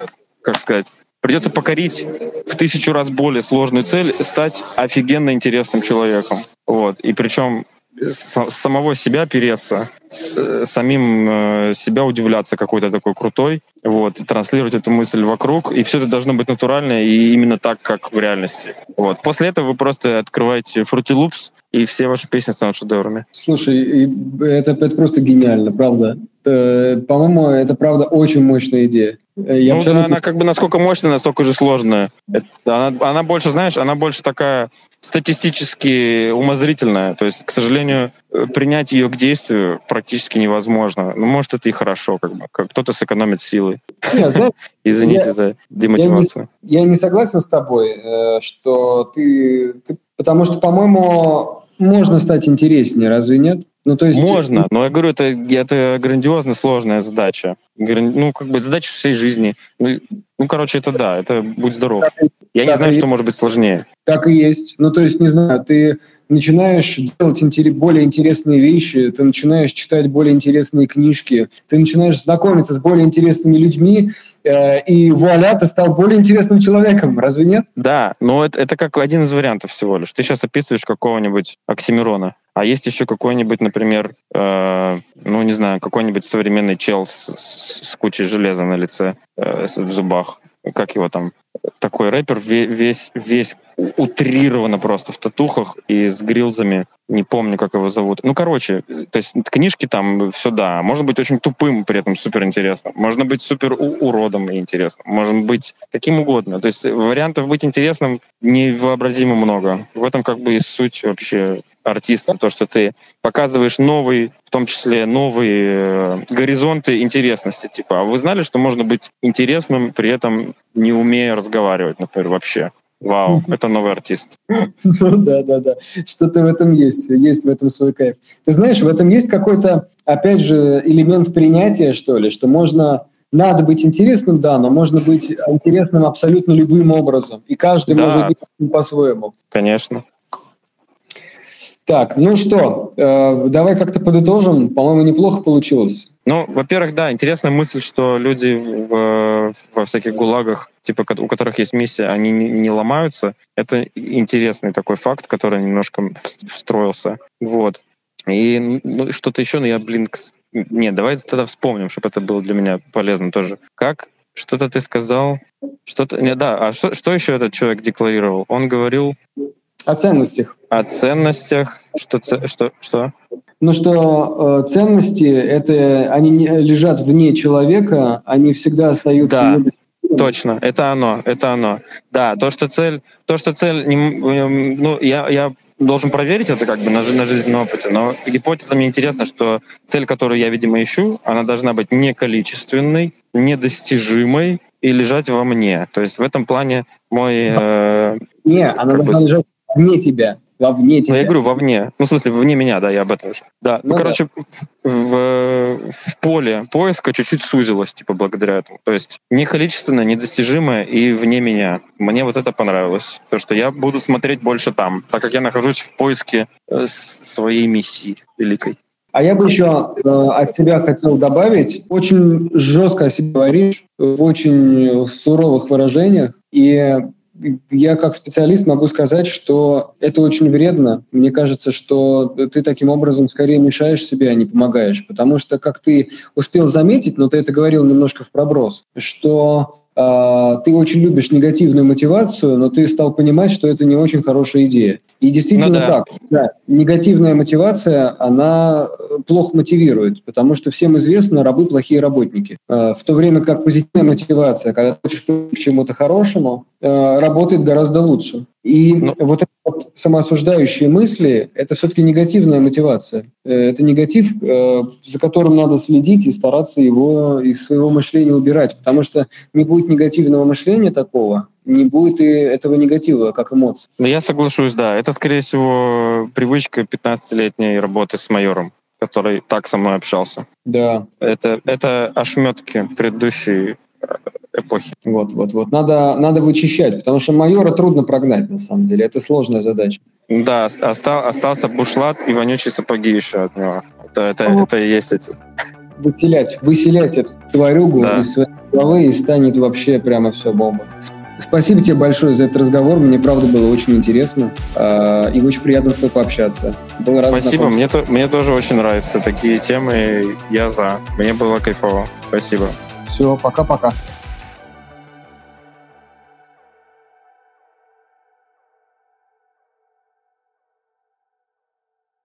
Speaker 2: как сказать, придется покорить в тысячу раз более сложную цель, стать офигенно интересным человеком. Вот. И причем с самого себя переться, с, самим э, себя удивляться какой-то такой крутой, вот, транслировать эту мысль вокруг, и все это должно быть натурально и именно так, как в реальности. Вот. После этого вы просто открываете Fruity Loops, и все ваши песни станут шедеврами.
Speaker 3: Слушай, это, это просто гениально, правда. Э, по-моему, это правда очень мощная идея.
Speaker 2: Э, я ну, абсолютно... она как бы насколько мощная, настолько же сложная. Это, она, она больше, знаешь, она больше такая статистически умозрительная. То есть, к сожалению, э, принять ее к действию практически невозможно. Ну, может, это и хорошо, как бы. Кто-то сэкономит силы. Извините я, за демотивацию.
Speaker 3: Я не, я не согласен с тобой, э, что ты, ты... Потому что, по-моему, можно стать интереснее, разве нет?
Speaker 2: Ну, то есть... Можно, но я говорю, это, это грандиозно сложная задача. Ну, как бы задача всей жизни. Ну, ну, короче, это да, это будь здоров. Я так не знаю, что есть. может быть сложнее.
Speaker 3: Так и есть. Ну, то есть, не знаю, ты начинаешь делать более интересные вещи, ты начинаешь читать более интересные книжки, ты начинаешь знакомиться с более интересными людьми, э, и вуаля, ты стал более интересным человеком, разве нет?
Speaker 2: Да, но это, это как один из вариантов всего лишь. Ты сейчас описываешь какого-нибудь Оксимирона. А есть еще какой-нибудь, например, э, ну, не знаю, какой-нибудь современный чел с, с, с кучей железа на лице, э, в зубах. Как его там? Такой рэпер весь, весь утрированно просто в татухах и с грилзами. Не помню, как его зовут. Ну, короче, то есть книжки там все да. Можно быть очень тупым, при этом супер интересным. Можно быть супер уродом и интересным. Можно быть каким угодно. То есть вариантов быть интересным невообразимо много. В этом как бы и суть вообще артиста, то, что ты показываешь новый, в том числе новые э, горизонты интересности. Типа, а вы знали, что можно быть интересным, при этом не умея разговаривать, например, вообще? Вау, это новый артист.
Speaker 3: Ну да, да, да. Что-то в этом есть. Есть в этом свой кайф. Ты знаешь, в этом есть какой-то, опять же, элемент принятия, что ли, что можно надо быть интересным, да, но можно быть интересным абсолютно любым образом. И каждый да. может быть по-своему.
Speaker 2: Конечно.
Speaker 3: Так, ну что, э, давай как-то подытожим. По-моему, неплохо получилось.
Speaker 2: Ну, во-первых, да, интересная мысль, что люди в, во всяких гулагах, типа у которых есть миссия, они не, не ломаются. Это интересный такой факт, который немножко встроился. Вот. И ну, что-то еще, но я, блин, нет, давай тогда вспомним, чтобы это было для меня полезно тоже. Как? Что-то ты сказал? Что-то... Не, да, а что, что еще этот человек декларировал? Он говорил
Speaker 3: О ценностях.
Speaker 2: О ценностях. Что? Что? что?
Speaker 3: Ну что э, ценности это они не, лежат вне человека, они всегда остаются.
Speaker 2: Да, точно, это оно, это оно. Да, то что цель, то что цель, ну я я должен проверить это как бы на, на жизненном опыте, но гипотеза мне интересна, что цель, которую я, видимо, ищу, она должна быть не количественной, недостижимой и лежать во мне. То есть в этом плане мой... Э,
Speaker 3: не, она должна бы, лежать вне тебя вовне тебя.
Speaker 2: Ну, я говорю, вовне. Ну, в смысле, вне меня, да, я об этом же. Да, ну, ну короче, да. В, в поле поиска чуть-чуть сузилось, типа, благодаря этому. То есть не количественно, недостижимое и вне меня. Мне вот это понравилось. То, что я буду смотреть больше там, так как я нахожусь в поиске э, своей миссии великой.
Speaker 3: А я бы еще э, от себя хотел добавить, очень жестко о себе говоришь, в очень суровых выражениях, и я как специалист могу сказать, что это очень вредно. Мне кажется, что ты таким образом скорее мешаешь себе, а не помогаешь. Потому что, как ты успел заметить, но ты это говорил немножко в проброс, что ты очень любишь негативную мотивацию, но ты стал понимать, что это не очень хорошая идея. И действительно ну, да. так. Да, негативная мотивация, она э, плохо мотивирует, потому что всем известно, рабы плохие работники. Э, в то время как позитивная мотивация, когда ты хочешь к чему-то хорошему, э, работает гораздо лучше. И ну. вот эти вот самоосуждающие мысли – это все-таки негативная мотивация. Это негатив, за которым надо следить и стараться его из своего мышления убирать, потому что не будет негативного мышления такого, не будет и этого негатива, как эмоции.
Speaker 2: Ну, я соглашусь, да. Это, скорее всего, привычка 15-летней работы с майором, который так со мной общался.
Speaker 3: Да.
Speaker 2: Это, это ошметки предыдущей э, эпохи.
Speaker 3: Вот, вот, вот. Надо, надо вычищать, потому что майора трудно прогнать, на самом деле. Это сложная задача.
Speaker 2: Да, остал, остался бушлат и вонючие сапоги еще от него. Это, это, это и есть эти.
Speaker 3: Выселять, выселять эту тварюгу да. из своей головы и станет вообще прямо все бомба. Спасибо тебе большое за этот разговор. Мне, правда, было очень интересно. Э, и очень приятно с тобой пообщаться.
Speaker 2: Был рад Спасибо. Мне, то, мне тоже очень нравятся такие темы. Я за. Мне было кайфово. Спасибо.
Speaker 3: Все, пока-пока.